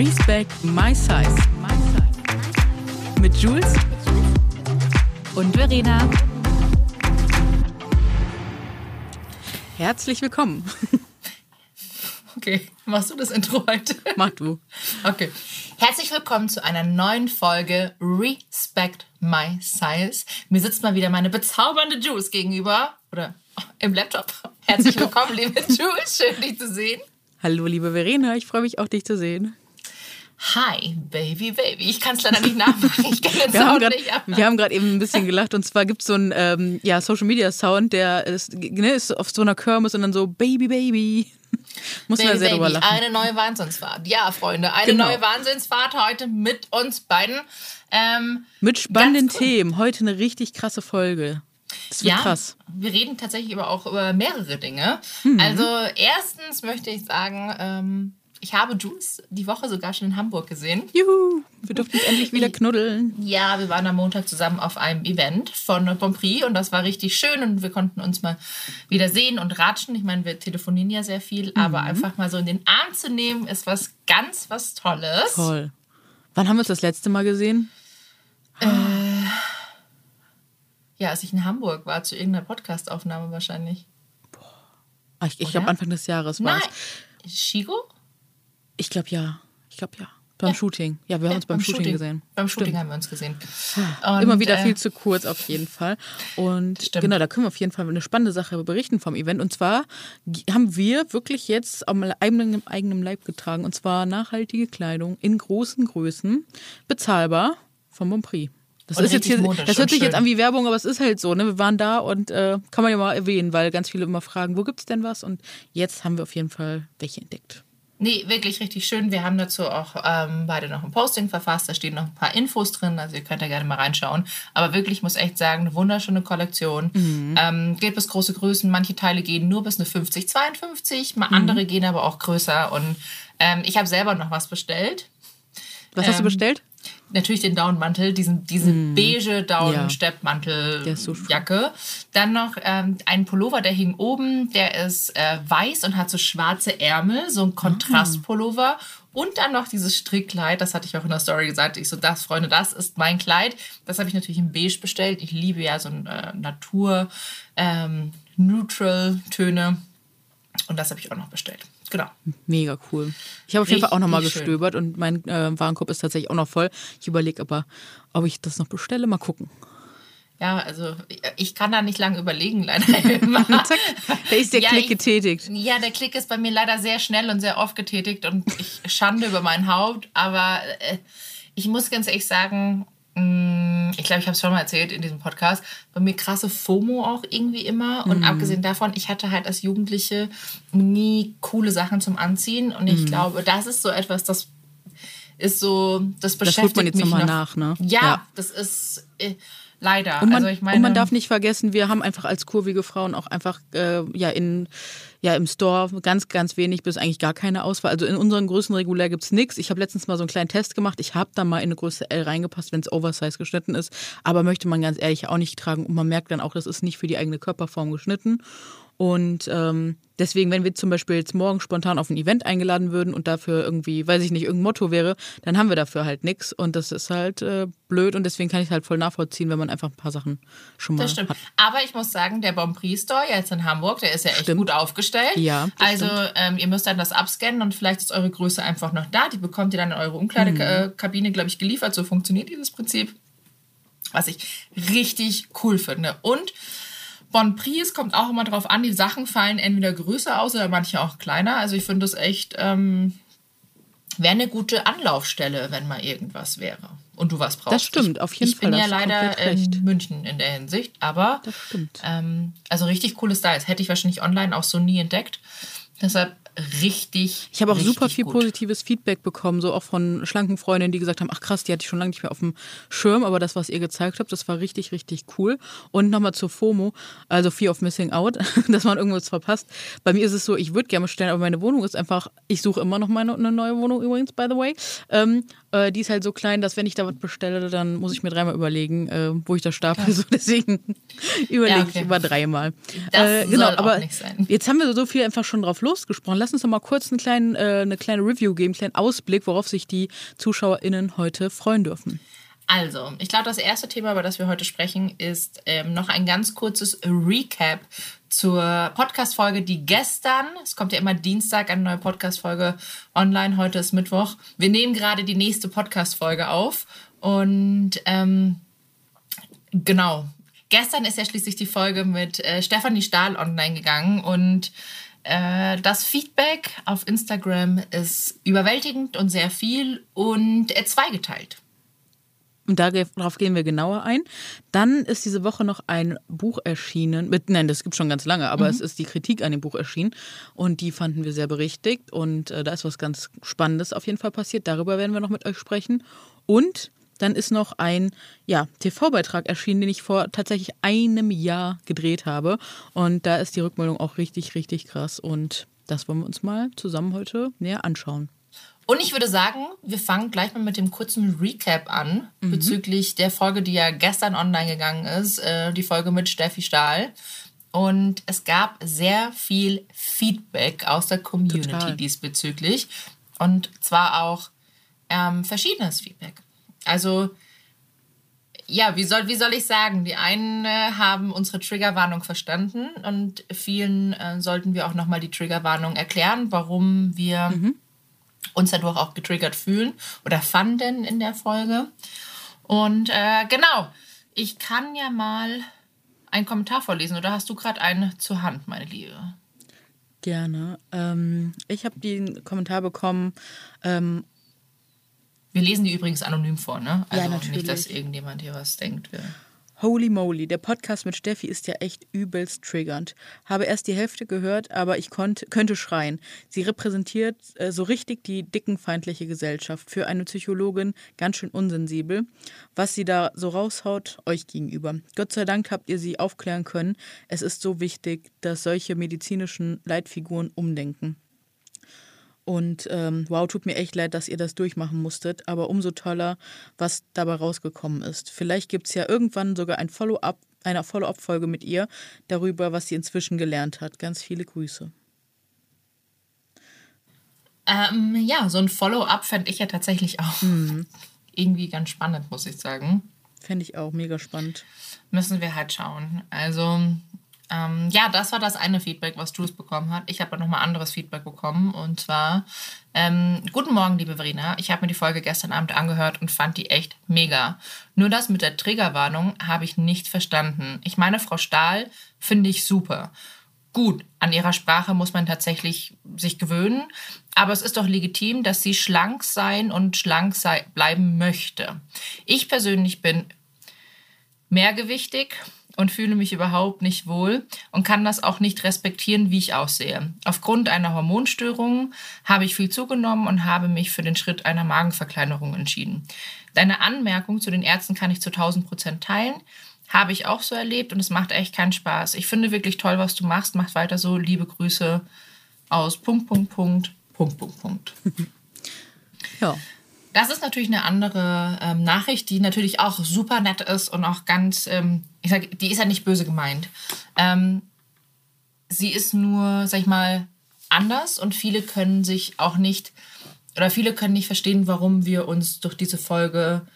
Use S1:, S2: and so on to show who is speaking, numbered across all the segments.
S1: Respect My Size. Mit Jules und Verena. Herzlich willkommen.
S2: Okay, machst du das Intro heute?
S1: Mach du.
S2: Okay. Herzlich willkommen zu einer neuen Folge Respect My Size. Mir sitzt mal wieder meine bezaubernde Jules gegenüber. Oder im Laptop. Herzlich willkommen, liebe Jules. Schön, dich zu sehen.
S1: Hallo, liebe Verena. Ich freue mich auch, dich zu sehen.
S2: Hi, Baby, Baby. Ich kann es leider nicht nachmachen. Ich kann den
S1: Wir haben
S2: Sound
S1: grad-
S2: nicht ab.
S1: wir haben gerade eben ein bisschen gelacht und zwar gibt es so einen ähm, ja, Social Media Sound, der ist, ne, ist auf so einer Kirmes und dann so Baby, Baby. Muss man
S2: Baby,
S1: sehr drüber lachen.
S2: eine neue Wahnsinnsfahrt. Ja, Freunde, eine
S1: Genau.
S2: neue Wahnsinnsfahrt heute mit uns beiden. Ähm,
S1: Mit spannenden. Themen. Heute eine richtig krasse Folge. Das wird
S2: ja,
S1: krass.
S2: wir reden tatsächlich aber auch über mehrere Dinge.
S1: Mhm.
S2: Also erstens möchte ich sagen, ähm, ich habe Jules die Woche sogar schon in Hamburg gesehen.
S1: Juhu, wir durften uns endlich wieder knuddeln.
S2: Ja, wir waren am Montag zusammen auf einem Event von Bonprix und das war richtig schön und wir konnten uns mal wieder sehen und ratschen. Ich meine, wir telefonieren ja sehr viel,
S1: Mhm.
S2: aber einfach mal so in den Arm zu nehmen, ist was ganz was Tolles.
S1: Toll. Wann haben wir uns das letzte Mal gesehen?
S2: Ja, als ich in Hamburg war, zu irgendeiner Podcastaufnahme wahrscheinlich.
S1: Ah, Ich, ich glaube? Anfang des Jahres war
S2: Nein,
S1: es.
S2: Shigo?
S1: Ich glaube ja. Ich glaube ja. Beim Shooting. Ja, wir haben uns beim, Shooting, gesehen.
S2: Beim Shooting
S1: Stimmt.
S2: haben wir uns gesehen.
S1: Immer
S2: Und,
S1: wieder
S2: äh,
S1: viel zu kurz auf jeden Fall. Und
S2: Stimmt.
S1: genau, da können wir auf jeden Fall eine spannende Sache berichten vom Event. Und zwar haben wir wirklich jetzt am eigenen, eigenen Leib getragen. Und zwar nachhaltige Kleidung in großen Größen, bezahlbar vom Bonprix. Das,
S2: Und
S1: ist jetzt hier, das hört sich jetzt an wie Werbung, aber es ist halt so. Ne? Wir waren da und äh, kann man ja mal erwähnen, weil ganz viele immer fragen, wo gibt's denn was? Und jetzt haben wir auf jeden Fall welche entdeckt.
S2: Nee, wirklich richtig schön. Wir haben dazu auch ähm, beide noch ein Posting verfasst. Da stehen noch ein paar Infos drin. Also ihr könnt da gerne mal reinschauen. Aber wirklich, ich muss echt sagen, eine wunderschöne Kollektion.
S1: Mhm.
S2: Ähm, geht bis große Größen. Manche Teile gehen nur bis eine 50, 52.
S1: Mhm.
S2: Mal andere gehen aber auch größer. Und ähm, ich habe selber noch was bestellt.
S1: Was hast du
S2: Ähm,
S1: bestellt?
S2: Natürlich den Downmantel, diesen, diese beige
S1: Mhm. Der ist so
S2: Down-Steppmantel-Jacke. Dann noch ähm, einen Pullover, der hing oben, der ist äh, weiß und hat so schwarze Ärmel, so ein Kontrastpullover. Und dann noch dieses Strickkleid, das hatte ich auch in der Story gesagt. Ich so, das, Freunde, das ist mein Kleid. Das habe ich natürlich in beige bestellt. Ich liebe ja so ein äh, Natur, ähm, Neutral-Töne. Und das habe ich auch noch bestellt. Genau.
S1: Mega cool. Ich habe auf jeden Fall auch nochmal gestöbert und mein äh, Warenkorb ist tatsächlich auch noch voll. Ich überlege aber, ob ich das noch bestelle. Mal gucken.
S2: Ja, also ich- kann da nicht lange überlegen, leider.
S1: Zack, da ist der
S2: Ja,
S1: Klick
S2: ich-
S1: getätigt.
S2: Ja, der Klick ist bei mir leider sehr schnell und sehr oft getätigt und ich schande über mein Haupt. Aber äh, ich muss ganz ehrlich sagen, ich glaube, ich habe es schon mal erzählt in diesem Podcast, bei mir krasse FOMO auch irgendwie immer. Und abgesehen davon, ich hatte halt als Jugendliche nie coole Sachen zum Anziehen. Und ich glaube, das ist so etwas, das ist so, das
S1: Das
S2: beschäftigt
S1: holt man jetzt
S2: mich
S1: nochmal
S2: noch.
S1: nach, ne?
S2: Ja, das ist äh, leider.
S1: Und man,
S2: also meine,
S1: und man darf nicht vergessen, wir haben einfach als kurvige Frauen auch einfach äh, ja, in, ja im Store ganz, ganz wenig bis eigentlich gar keine Auswahl. Also in unseren Größen regulär gibt's nix. Ich habe letztens mal so einen kleinen Test gemacht. Ich habe da mal in eine Größe L reingepasst, wenn es Oversize geschnitten ist. Aber möchte man ganz ehrlich auch nicht tragen. Und man merkt dann auch, das ist nicht für die eigene Körperform geschnitten. Und ähm, deswegen, wenn wir zum Beispiel jetzt morgen spontan auf ein Event eingeladen würden und dafür irgendwie, weiß ich nicht, irgendein Motto wäre, dann haben wir dafür halt nichts. Und das ist halt äh, blöd und deswegen kann ich halt voll nachvollziehen, wenn man einfach ein paar Sachen schon mal
S2: Das stimmt.
S1: hat.
S2: Aber ich muss sagen, der Bonprix Store jetzt in Hamburg, der ist ja echt
S1: Stimmt.
S2: gut aufgestellt.
S1: Ja,
S2: Also ähm, ihr müsst dann das abscannen und vielleicht ist eure Größe einfach noch da. Die bekommt ihr dann in eure Umkleidekabine, glaube ich, geliefert. So funktioniert dieses Prinzip. Was ich richtig cool finde. Und Bonprix kommt auch immer drauf an, die Sachen fallen entweder größer aus oder manche auch kleiner. Also ich finde das echt, ähm, wäre eine gute Anlaufstelle, wenn mal irgendwas wäre. Und du was brauchst.
S1: Das stimmt, auf jeden
S2: ich
S1: Fall,
S2: bin ja leider in München in der Hinsicht, aber
S1: Das stimmt.
S2: ähm, also richtig coole Styles. Hätte ich wahrscheinlich online auch so nie entdeckt. Deshalb richtig.
S1: Ich habe auch super viel
S2: gut.
S1: positives Feedback bekommen, so auch von schlanken Freundinnen, die gesagt haben, ach krass, die hatte ich schon lange nicht mehr auf dem Schirm, aber das, was ihr gezeigt habt, das war richtig, richtig cool. Und nochmal zur FOMO, also Fear of Missing Out, dass man irgendwas verpasst. Bei mir ist es so, ich würde gerne bestellen, aber meine Wohnung ist einfach, ich suche immer noch meine, eine neue Wohnung übrigens, by the way. Ähm, äh, die ist halt so klein, dass wenn ich da was bestelle, dann muss ich mir dreimal überlegen, äh, wo ich das stapel. So, deswegen überlege
S2: Ja, okay.
S1: ich über dreimal.
S2: Das
S1: äh, genau, aber
S2: nicht sein.
S1: jetzt haben wir so viel einfach schon drauf losgesprochen. Lass uns doch mal kurz einen kleinen, äh, eine kleine Review geben, einen kleinen Ausblick, worauf sich die ZuschauerInnen heute freuen dürfen.
S2: Also, ich glaube, das erste Thema, über das wir heute sprechen, ist ähm, noch ein ganz kurzes Recap zur Podcast-Folge, die gestern, es kommt ja immer Dienstag eine neue Podcast-Folge online, heute ist Mittwoch. Wir nehmen gerade die nächste Podcast-Folge auf und ähm, genau, gestern ist ja schließlich die Folge mit äh, Stefanie Stahl online gegangen und das Feedback auf Instagram ist überwältigend und sehr viel und äh, zweigeteilt.
S1: Und darauf gehen wir genauer ein. Dann ist diese Woche noch ein Buch erschienen. Mit, nein, das gibt schon ganz lange, aber mhm. es ist die Kritik an dem Buch erschienen. Und die fanden wir sehr berichtigt. Und äh, da ist was ganz Spannendes auf jeden Fall passiert. Darüber werden wir noch mit euch sprechen. Und dann ist noch ein ja, TV-Beitrag erschienen, den ich vor tatsächlich einem Jahr gedreht habe. Und da ist die Rückmeldung auch richtig, richtig krass. Und das wollen wir uns mal zusammen heute näher anschauen.
S2: Und ich würde sagen, wir fangen gleich mal mit dem kurzen Recap an mhm. bezüglich der Folge, die ja gestern online gegangen ist, äh, die Folge mit Steffi Stahl. Und es gab sehr viel Feedback aus der Community Total. diesbezüglich. Und zwar auch ähm, verschiedenes Feedback. Also, ja, wie soll, wie soll ich sagen? Die einen äh, haben unsere Triggerwarnung verstanden und vielen äh, sollten wir auch nochmal die Triggerwarnung erklären, warum wir mhm uns dadurch auch getriggert fühlen oder fanden in der Folge. Und äh, genau, ich kann ja mal einen Kommentar vorlesen. Oder hast du gerade einen zur Hand, meine Liebe?
S1: Gerne. Ähm, ich habe den Kommentar bekommen. Ähm,
S2: wir lesen die übrigens anonym vor, ne? Also ja, natürlich. nicht, dass irgendjemand hier was denkt. Wir
S1: Holy moly, der Podcast mit Steffi ist ja echt übelst triggernd. Habe erst die Hälfte gehört, aber ich konnt, könnte schreien. Sie repräsentiert äh, so richtig die dickenfeindliche Gesellschaft. Für eine Psychologin ganz schön unsensibel. Was sie da so raushaut, euch gegenüber. Gott sei Dank habt ihr sie aufklären können. Es ist so wichtig, dass solche medizinischen Leitfiguren umdenken. Und ähm, wow, tut mir echt leid, dass ihr das durchmachen musstet, aber umso toller, was dabei rausgekommen ist. Vielleicht gibt es ja irgendwann sogar ein Follow-up, eine Follow-up-Folge mit ihr darüber, was sie inzwischen gelernt hat. Ganz viele Grüße.
S2: Ähm, ja, so ein Follow-up fände ich ja tatsächlich auch mhm. irgendwie ganz spannend, muss ich sagen.
S1: Fände ich auch mega spannend.
S2: Müssen wir halt schauen. Also ähm, ja, das war das eine Feedback, was Jules bekommen hat. Ich habe nochmal anderes Feedback bekommen. Und zwar, ähm, guten Morgen, liebe Verena. Ich habe mir die Folge gestern Abend angehört und fand die echt mega. Nur das mit der Triggerwarnung habe ich nicht verstanden. Ich meine, Frau Stahl finde ich super. Gut, an ihrer Sprache muss man tatsächlich sich gewöhnen, aber es ist doch legitim, dass sie schlank sein und schlank sei, bleiben möchte. Ich persönlich bin mehrgewichtig und fühle mich überhaupt nicht wohl und kann das auch nicht respektieren, wie ich aussehe. Aufgrund einer Hormonstörung habe ich viel zugenommen und habe mich für den Schritt einer Magenverkleinerung entschieden. Deine Anmerkung zu den Ärzten kann ich zu 1000 Prozent teilen. Habe ich auch so erlebt und es macht echt keinen Spaß. Ich finde wirklich toll, was du machst. Mach weiter so. Liebe Grüße aus Punkt, Punkt, Punkt, Punkt, Punkt, Punkt. ja. Das ist natürlich eine andere ähm, Nachricht, die natürlich auch super nett ist und auch ganz, ähm, ich sag, die ist ja nicht böse gemeint. Ähm, sie ist nur, sag ich mal, anders und viele können sich auch nicht oder viele können nicht verstehen, warum wir uns durch diese Folge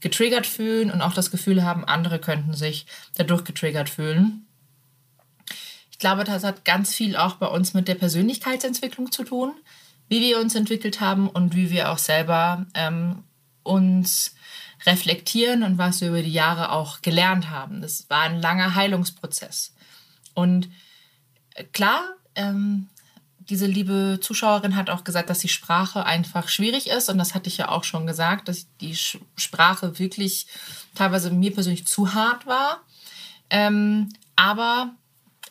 S2: getriggert fühlen und auch das Gefühl haben, andere könnten sich dadurch getriggert fühlen. Ich glaube, das hat ganz viel auch bei uns mit der Persönlichkeitsentwicklung zu tun wie wir uns entwickelt haben und wie wir auch selber ähm, uns reflektieren und was wir über die Jahre auch gelernt haben. Das war ein langer Heilungsprozess. Und äh, klar, ähm, diese liebe Zuschauerin hat auch gesagt, dass die Sprache einfach schwierig ist. Und das hatte ich ja auch schon gesagt, dass die Sprache wirklich teilweise mir persönlich zu hart war. Ähm, aber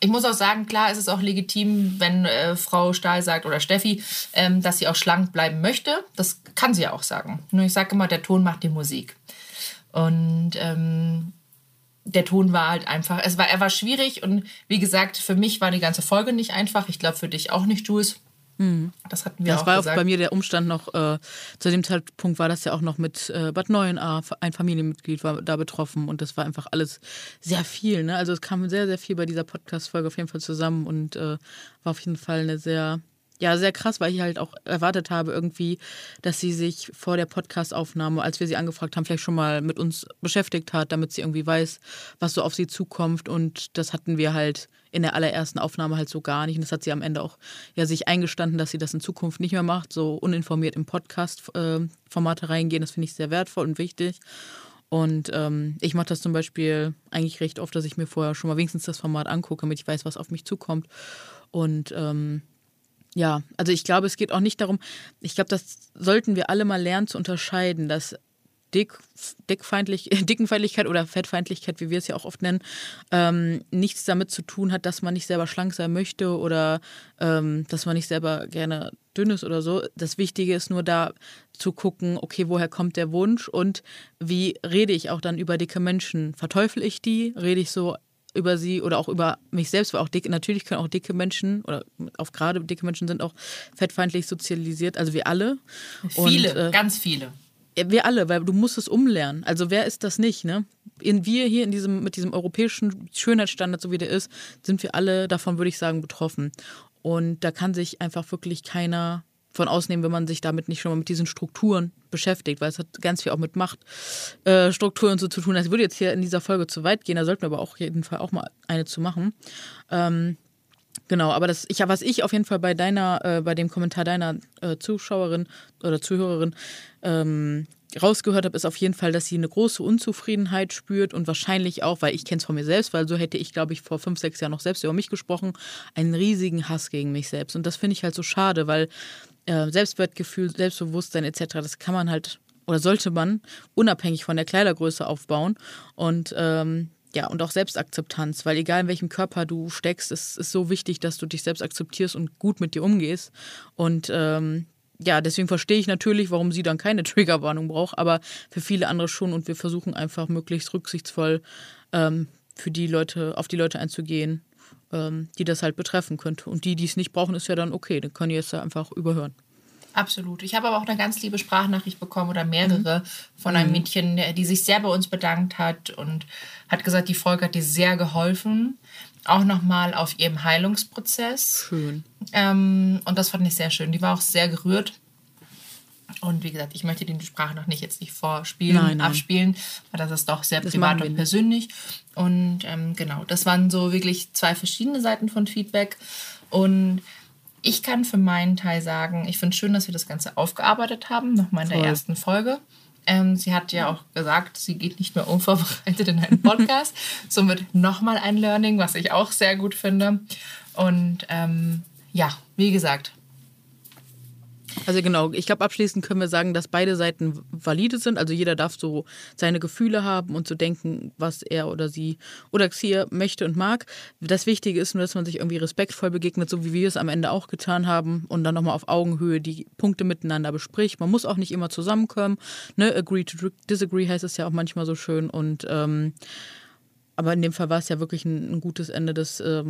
S2: ich muss auch sagen, klar ist es auch legitim, wenn äh, Frau Stahl sagt oder Steffi, ähm, dass sie auch schlank bleiben möchte. Das kann sie ja auch sagen. Nur ich sage immer, der Ton macht die Musik. Und ähm, der Ton war halt einfach, es war, er war schwierig und wie gesagt, für mich war die ganze Folge nicht einfach. Ich glaube für dich auch nicht, Jules.
S1: Mhm. Das hatten wir das auch war gesagt. auch bei mir der Umstand noch, äh, zu dem Zeitpunkt war das ja auch noch mit äh, Bad Neuenahr, ein Familienmitglied war da betroffen und das war einfach alles sehr viel. Ne? Also es kam sehr, sehr viel bei dieser Podcast-Folge auf jeden Fall zusammen und äh, war auf jeden Fall eine sehr ja, sehr krass, weil ich halt auch erwartet habe irgendwie, dass sie sich vor der Podcast-Aufnahme, als wir sie angefragt haben, vielleicht schon mal mit uns beschäftigt hat, damit sie irgendwie weiß, was so auf sie zukommt. Und das hatten wir halt in der allerersten Aufnahme halt so gar nicht. Und das hat sie am Ende auch ja sich eingestanden, dass sie das in Zukunft nicht mehr macht, so uninformiert im Podcast-Formate reingehen. Das finde ich sehr wertvoll und wichtig. Und ähm, ich mache das zum Beispiel eigentlich recht oft, dass ich mir vorher schon mal wenigstens das Format angucke, damit ich weiß, was auf mich zukommt. Und ähm, ja, also ich glaube, es geht auch nicht darum, ich glaube, das sollten wir alle mal lernen zu unterscheiden, dass Dick, Dickfeindlich, Dickenfeindlichkeit oder Fettfeindlichkeit, wie wir es ja auch oft nennen, ähm, nichts damit zu tun hat, dass man nicht selber schlank sein möchte oder ähm, dass man nicht selber gerne dünn ist oder so. Das Wichtige ist nur da zu gucken, okay, woher kommt der Wunsch und wie rede ich auch dann über dicke Menschen? Verteufel ich die? Rede ich so über sie oder auch über mich selbst, weil auch dicke, natürlich können auch dicke Menschen oder auch gerade dicke Menschen sind auch fettfeindlich sozialisiert, also wir alle.
S2: Viele, und, äh, ganz viele.
S1: Wir alle, weil du musst es umlernen. Also wer ist das nicht, ne? In, wir hier in diesem, mit diesem europäischen Schönheitsstandard, so wie der ist, sind wir alle davon, würde ich sagen, betroffen. Und da kann sich einfach wirklich keiner von ausnehmen, wenn man sich damit nicht schon mal mit diesen Strukturen beschäftigt, weil es hat ganz viel auch mit Machtstrukturen äh, so zu tun. Das würde jetzt hier in dieser Folge zu weit gehen, da sollten wir aber auch jeden Fall auch mal eine zu machen. Ähm, genau, aber das, ich, was ich auf jeden Fall bei deiner, äh, bei dem Kommentar deiner äh, Zuschauerin oder Zuhörerin ähm, rausgehört habe, ist auf jeden Fall, dass sie eine große Unzufriedenheit spürt und wahrscheinlich auch, weil ich kenne es von mir selbst, weil so hätte ich, glaube ich, vor fünf, sechs Jahren noch selbst über mich gesprochen, einen riesigen Hass gegen mich selbst. Und das finde ich halt so schade, weil äh, Selbstwertgefühl, Selbstbewusstsein etc., das kann man halt oder sollte man unabhängig von der Kleidergröße aufbauen. Und ähm, ja, und auch Selbstakzeptanz, weil egal in welchem Körper du steckst, es ist so wichtig, dass du dich selbst akzeptierst und gut mit dir umgehst. Und ähm, ja, deswegen verstehe ich natürlich, warum sie dann keine Triggerwarnung braucht, aber für viele andere schon. Und wir versuchen einfach möglichst rücksichtsvoll ähm, für die Leute, auf die Leute einzugehen ähm, die das halt betreffen könnte. Und die, die es nicht brauchen, ist ja dann okay, dann können die es ja einfach überhören.
S2: Absolut. Ich habe aber auch eine ganz liebe Sprachnachricht bekommen oder mehrere mhm. von einem mhm. Mädchen, die sich sehr bei uns bedankt hat und hat gesagt, die Folge hat dir sehr geholfen. Auch nochmal auf ihrem Heilungsprozess.
S1: Schön.
S2: Ähm, und das fand ich sehr schön. Die war auch sehr gerührt und wie gesagt, ich möchte die Sprache noch nicht jetzt nicht vorspielen, nein, nein. abspielen, weil das ist doch sehr das privat und persönlich. Und ähm, genau, das waren so wirklich zwei verschiedene Seiten von Feedback. Und ich kann für meinen Teil sagen, ich finde es schön, dass wir das Ganze aufgearbeitet haben, nochmal in Voll. der ersten Folge. Ähm, sie hat ja auch gesagt, sie geht nicht mehr unvorbereitet in einen Podcast. Somit nochmal ein Learning, was ich auch sehr gut finde. Und ähm, ja, wie gesagt,
S1: also genau, ich glaube, abschließend können wir sagen, dass beide Seiten valide sind. Also jeder darf so seine Gefühle haben und so denken, was er oder sie oder Xia möchte und mag. Das Wichtige ist nur, dass man sich irgendwie respektvoll begegnet, so wie wir es am Ende auch getan haben und dann nochmal auf Augenhöhe die Punkte miteinander bespricht. Man muss auch nicht immer zusammenkommen. Ne? Agree to disagree heißt es ja auch manchmal so schön und ähm, aber in dem Fall war es ja wirklich ein, ein gutes Ende, dass äh,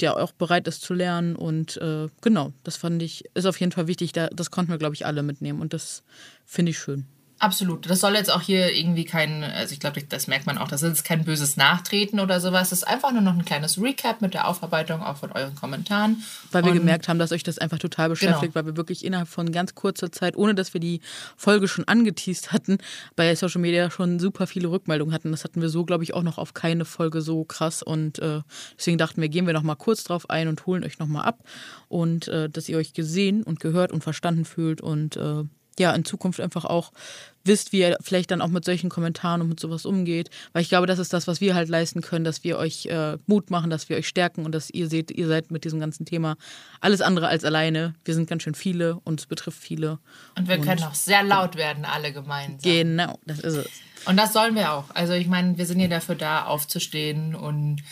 S1: der auch bereit ist zu lernen. Und äh, genau, das fand ich, ist auf jeden Fall wichtig. Da, das konnten wir, glaube ich, alle mitnehmen. Und das finde ich schön.
S2: Absolut. Das soll jetzt auch hier irgendwie kein, also ich glaube, das merkt man auch, das ist kein böses Nachtreten oder sowas. Das ist einfach nur noch ein kleines Recap mit der Aufarbeitung auch von euren Kommentaren.
S1: Weil wir Und gemerkt haben, dass euch das einfach total beschäftigt, genau. weil wir wirklich innerhalb von ganz kurzer Zeit, ohne dass wir die Folge schon angeteased hatten, bei Social Media schon super viele Rückmeldungen hatten. Das hatten wir so, glaube ich, auch noch auf keine Folge so krass. Und äh, deswegen dachten wir, gehen wir noch mal kurz drauf ein und holen euch noch mal ab. Und äh, dass ihr euch gesehen und gehört und verstanden fühlt und äh, ja, in Zukunft einfach auch wisst, wie ihr vielleicht dann auch mit solchen Kommentaren und mit sowas umgeht. Weil ich glaube, das ist das, was wir halt leisten können, dass wir euch äh, Mut machen, dass wir euch stärken und dass ihr seht, ihr seid mit diesem ganzen Thema alles andere als alleine. Wir sind ganz schön viele und es betrifft viele.
S2: Und wir und können auch sehr laut werden, alle gemeinsam.
S1: Genau, das ist es.
S2: Und das sollen wir auch. Also ich meine, wir sind ja dafür da, aufzustehen und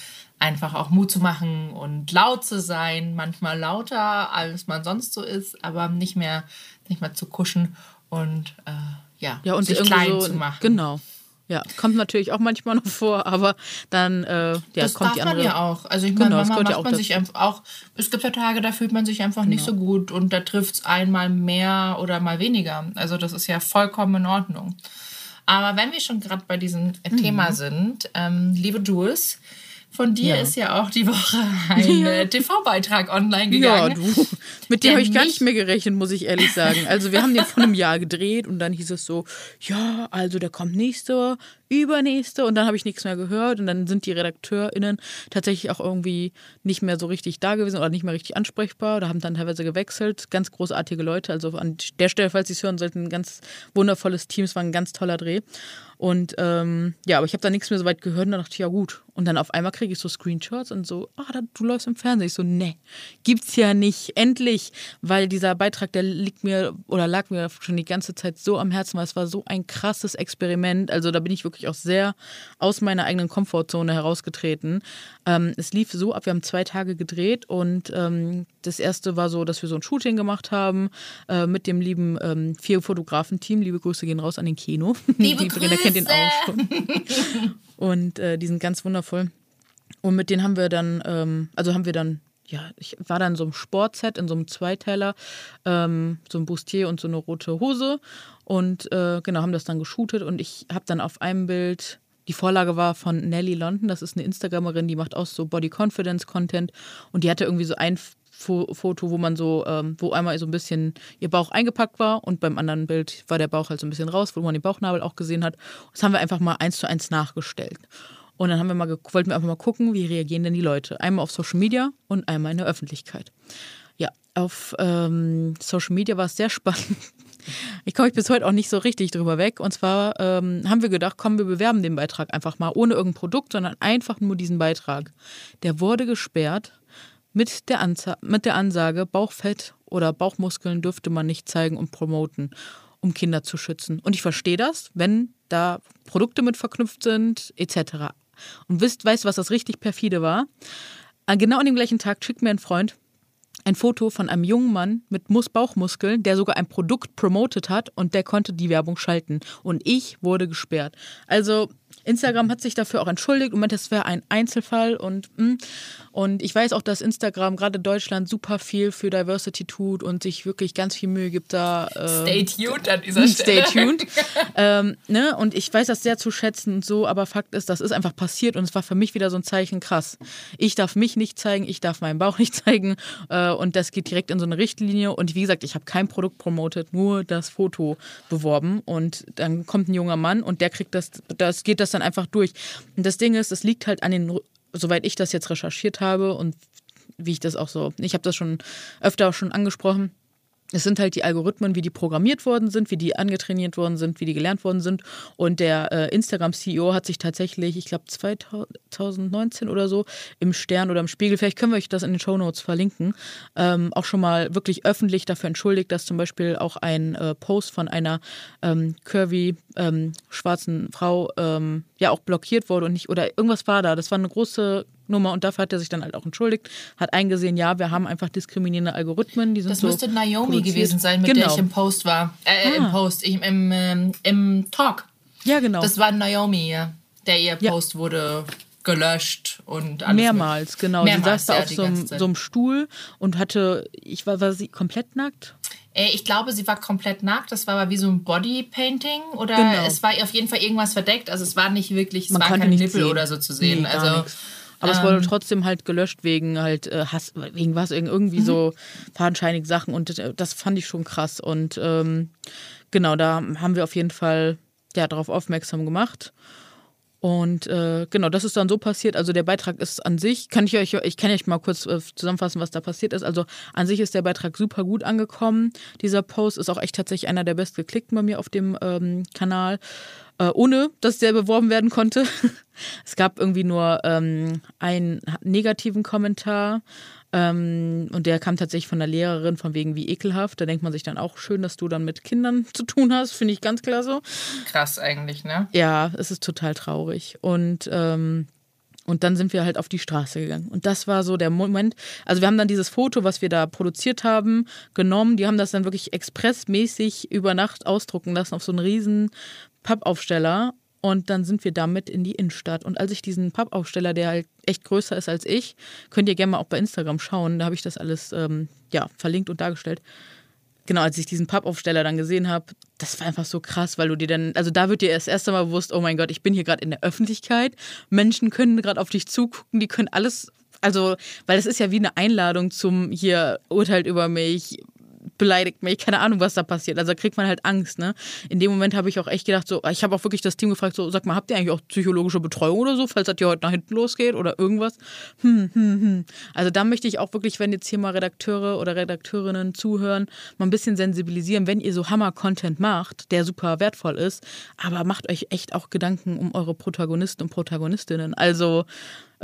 S2: einfach auch Mut zu machen und laut zu sein, manchmal lauter, als man sonst so ist, aber nicht mehr, nicht mehr zu kuschen und äh, ja,
S1: ja und sich klein so, zu machen. Genau. Ja, kommt natürlich auch manchmal noch vor, aber dann äh, ja,
S2: das
S1: kommt
S2: darf
S1: die andere.
S2: man ja auch. Also ich meine, genau, macht ja man sich einfach auch. Es gibt ja Tage, da fühlt man sich einfach genau. nicht so gut und da trifft es einmal mehr oder mal weniger. Also das ist ja vollkommen in Ordnung. Aber wenn wir schon gerade bei diesem mhm. Thema sind, ähm, liebe Jules, von dir
S1: Ja.
S2: ist ja auch die Woche ein
S1: Ja.
S2: äh, TV-Beitrag online
S1: Ja,
S2: gegangen.
S1: du. Mit dem habe ich gar nicht mehr gerechnet, muss ich ehrlich sagen. Also wir haben den vor einem Jahr gedreht und dann hieß es so, ja, also der kommt nächste, übernächste und dann habe ich nichts mehr gehört und dann sind die RedakteurInnen tatsächlich auch irgendwie nicht mehr so richtig da gewesen oder nicht mehr richtig ansprechbar oder haben dann teilweise gewechselt. Ganz großartige Leute, also an der Stelle, falls Sie es hören sollten, ein ganz wundervolles Team, es war ein ganz toller Dreh. Und ähm, ja, aber ich habe da nichts mehr so weit gehört und dann dachte ich, ja gut. Und dann auf einmal kriege ich so Screenshots und so, ah, da, du läufst im Fernsehen. Ich so, ne, gibt's ja nicht. Endlich. Weil dieser Beitrag, der liegt mir oder lag mir schon die ganze Zeit so am Herzen, weil es war so ein krasses Experiment. Also da bin ich wirklich auch sehr aus meiner eigenen Komfortzone herausgetreten. Ähm, es lief so ab, wir haben zwei Tage gedreht und ähm, das erste war so, dass wir so ein Shooting gemacht haben äh, mit dem lieben ähm, vier Fotografen-Team. Liebe Grüße gehen raus an den Kino.
S2: Liebe
S1: die Verena kennt den auch schon. Und äh, die sind ganz wundervoll. Und mit denen haben wir dann, ähm, also haben wir dann, ja, ich war dann in so einem Sportset, in so einem Zweiteiler, ähm, so ein Bustier und so eine rote Hose. Und äh, genau, haben das dann geshootet. Und ich habe dann auf einem Bild, die Vorlage war von Nelly London, das ist eine Instagramerin, die macht auch so Body Confidence Content. Und die hatte irgendwie so ein Foto, wo man so, ähm, wo einmal so ein bisschen ihr Bauch eingepackt war und beim anderen Bild war der Bauch halt so ein bisschen raus, wo man den Bauchnabel auch gesehen hat. Das haben wir einfach mal eins zu eins nachgestellt. Und dann haben wir mal wollten wir einfach mal gucken, wie reagieren denn die Leute. Einmal auf Social Media und einmal in der Öffentlichkeit. Ja, auf ähm, Social Media war es sehr spannend. Ich komme bis heute auch nicht so richtig drüber weg. Und zwar ähm, haben wir gedacht, komm, wir bewerben den Beitrag einfach mal, ohne irgendein Produkt, sondern einfach nur diesen Beitrag. Der wurde gesperrt mit der, mit der Ansage, Bauchfett oder Bauchmuskeln dürfte man nicht zeigen und promoten, um Kinder zu schützen. Und ich verstehe das, wenn da Produkte mit verknüpft sind, etc. Und wisst, weißt was das richtig perfide war? Äh, Genau an dem gleichen Tag schickt mir ein Freund ein Foto von einem jungen Mann mit Mus Bauchmuskeln, der sogar ein Produkt promotet hat und der konnte die Werbung schalten. Und ich wurde gesperrt. Also Instagram hat sich dafür auch entschuldigt und meinte, das wäre ein Einzelfall und mm. und ich weiß auch, dass Instagram gerade Deutschland super viel für Diversity tut und sich wirklich ganz viel Mühe gibt da. Äh,
S2: Stay tuned an dieser Stelle.
S1: Stay tuned. ähm, ne? Und ich weiß das sehr zu schätzen und so, aber Fakt ist, das ist einfach passiert und es war für mich wieder so ein Zeichen, krass. Ich darf mich nicht zeigen, ich darf meinen Bauch nicht zeigen äh, und das geht direkt in so eine Richtlinie. Und wie gesagt, ich habe kein Produkt promotet, nur das Foto beworben und dann kommt ein junger Mann und der kriegt das, das geht das dann einfach durch. Und das Ding ist, es liegt halt an den, soweit ich das jetzt recherchiert habe und wie ich das auch so, ich habe das schon öfter auch schon angesprochen. Es sind halt die Algorithmen, wie die programmiert worden sind, wie die angetrainiert worden sind, wie die gelernt worden sind. Und der äh, Instagram-CEO hat sich tatsächlich, ich glaube 2019 oder so, im Stern oder im Spiegel, vielleicht können wir euch das in den Show Notes verlinken, ähm, auch schon mal wirklich öffentlich dafür entschuldigt, dass zum Beispiel auch ein äh, Post von einer ähm, curvy ähm, schwarzen Frau ähm, ja auch blockiert wurde und nicht, oder irgendwas war da. Das war eine große Nummer und dafür hat er sich dann halt auch entschuldigt, hat eingesehen, ja, wir haben einfach diskriminierende Algorithmen, die sind
S2: Das
S1: so
S2: müsste Naomi
S1: produziert.
S2: gewesen sein, mit der
S1: genau.
S2: ich im Post war. Äh, im
S1: Ah.
S2: Post, ich, im, ähm, im Talk.
S1: Ja, genau.
S2: Das war Naomi, ja. Der ihr
S1: Ja.
S2: Post wurde gelöscht und alles.
S1: Mehrmals, genau.
S2: Mehrmals,
S1: sie saß da
S2: ja,
S1: auf einem, so einem Stuhl und hatte, ich war, war sie komplett nackt?
S2: Äh, ich glaube, sie war komplett nackt. Das war aber wie so ein Bodypainting oder
S1: Genau.
S2: es war auf jeden Fall irgendwas verdeckt. Also es war nicht wirklich, es
S1: Man
S2: war kein Nippel
S1: sehen.
S2: oder so zu sehen.
S1: Nee,
S2: also
S1: nichts. Aber es wurde trotzdem halt gelöscht wegen halt äh, Hass, wegen was, irgendwie so fadenscheinige Sachen und das fand ich schon krass. Und ähm, genau, da haben wir auf jeden Fall ja, darauf aufmerksam gemacht. Und äh, genau, das ist dann so passiert. Also der Beitrag ist an sich, kann ich euch, ich kann euch mal kurz äh, zusammenfassen, was da passiert ist. Also an sich ist der Beitrag super gut angekommen. Dieser Post ist auch echt tatsächlich einer der bestgeklickten bei mir auf dem ähm, Kanal, äh, ohne dass der beworben werden konnte. es gab irgendwie nur ähm, einen negativen Kommentar. Ähm, und der kam tatsächlich von der Lehrerin, von wegen wie ekelhaft. Da denkt man sich dann auch schön, dass du dann mit Kindern zu tun hast. Finde ich ganz klasse.
S2: krass eigentlich, ne?
S1: Ja, es ist total traurig. Und, ähm, und dann sind wir halt auf die Straße gegangen. Und das war so der Moment. Also wir haben dann dieses Foto, was wir da produziert haben, genommen. Die haben das dann wirklich expressmäßig über Nacht ausdrucken lassen auf so einen riesen Pappaufsteller. Und dann sind wir damit in die Innenstadt. Und als ich diesen Pappaufsteller, der halt echt größer ist als ich, könnt ihr gerne mal auch bei Instagram schauen, da habe ich das alles ähm, ja, verlinkt und dargestellt. genau, als ich diesen Pappaufsteller dann gesehen habe, das war einfach so krass, weil du dir dann, also da wird dir das erste Mal bewusst, oh mein Gott, ich bin hier gerade in der Öffentlichkeit. Menschen können gerade auf dich zugucken, die können alles also, weil es ist ja wie eine Einladung zum hier urteilt über mich, beleidigt mich, keine Ahnung, was da passiert. Also da kriegt man halt Angst, ne? In dem Moment habe ich auch echt gedacht, so, ich habe auch wirklich das Team gefragt, so, sag mal, habt ihr eigentlich auch psychologische Betreuung oder so, falls das hier heute nach hinten losgeht oder irgendwas? Hm, hm, hm. Also da möchte ich auch wirklich, wenn jetzt hier mal Redakteure oder Redakteurinnen zuhören, mal ein bisschen sensibilisieren, wenn ihr so Hammer-Content macht, der super wertvoll ist, aber macht euch echt auch Gedanken um eure Protagonisten und Protagonistinnen. Also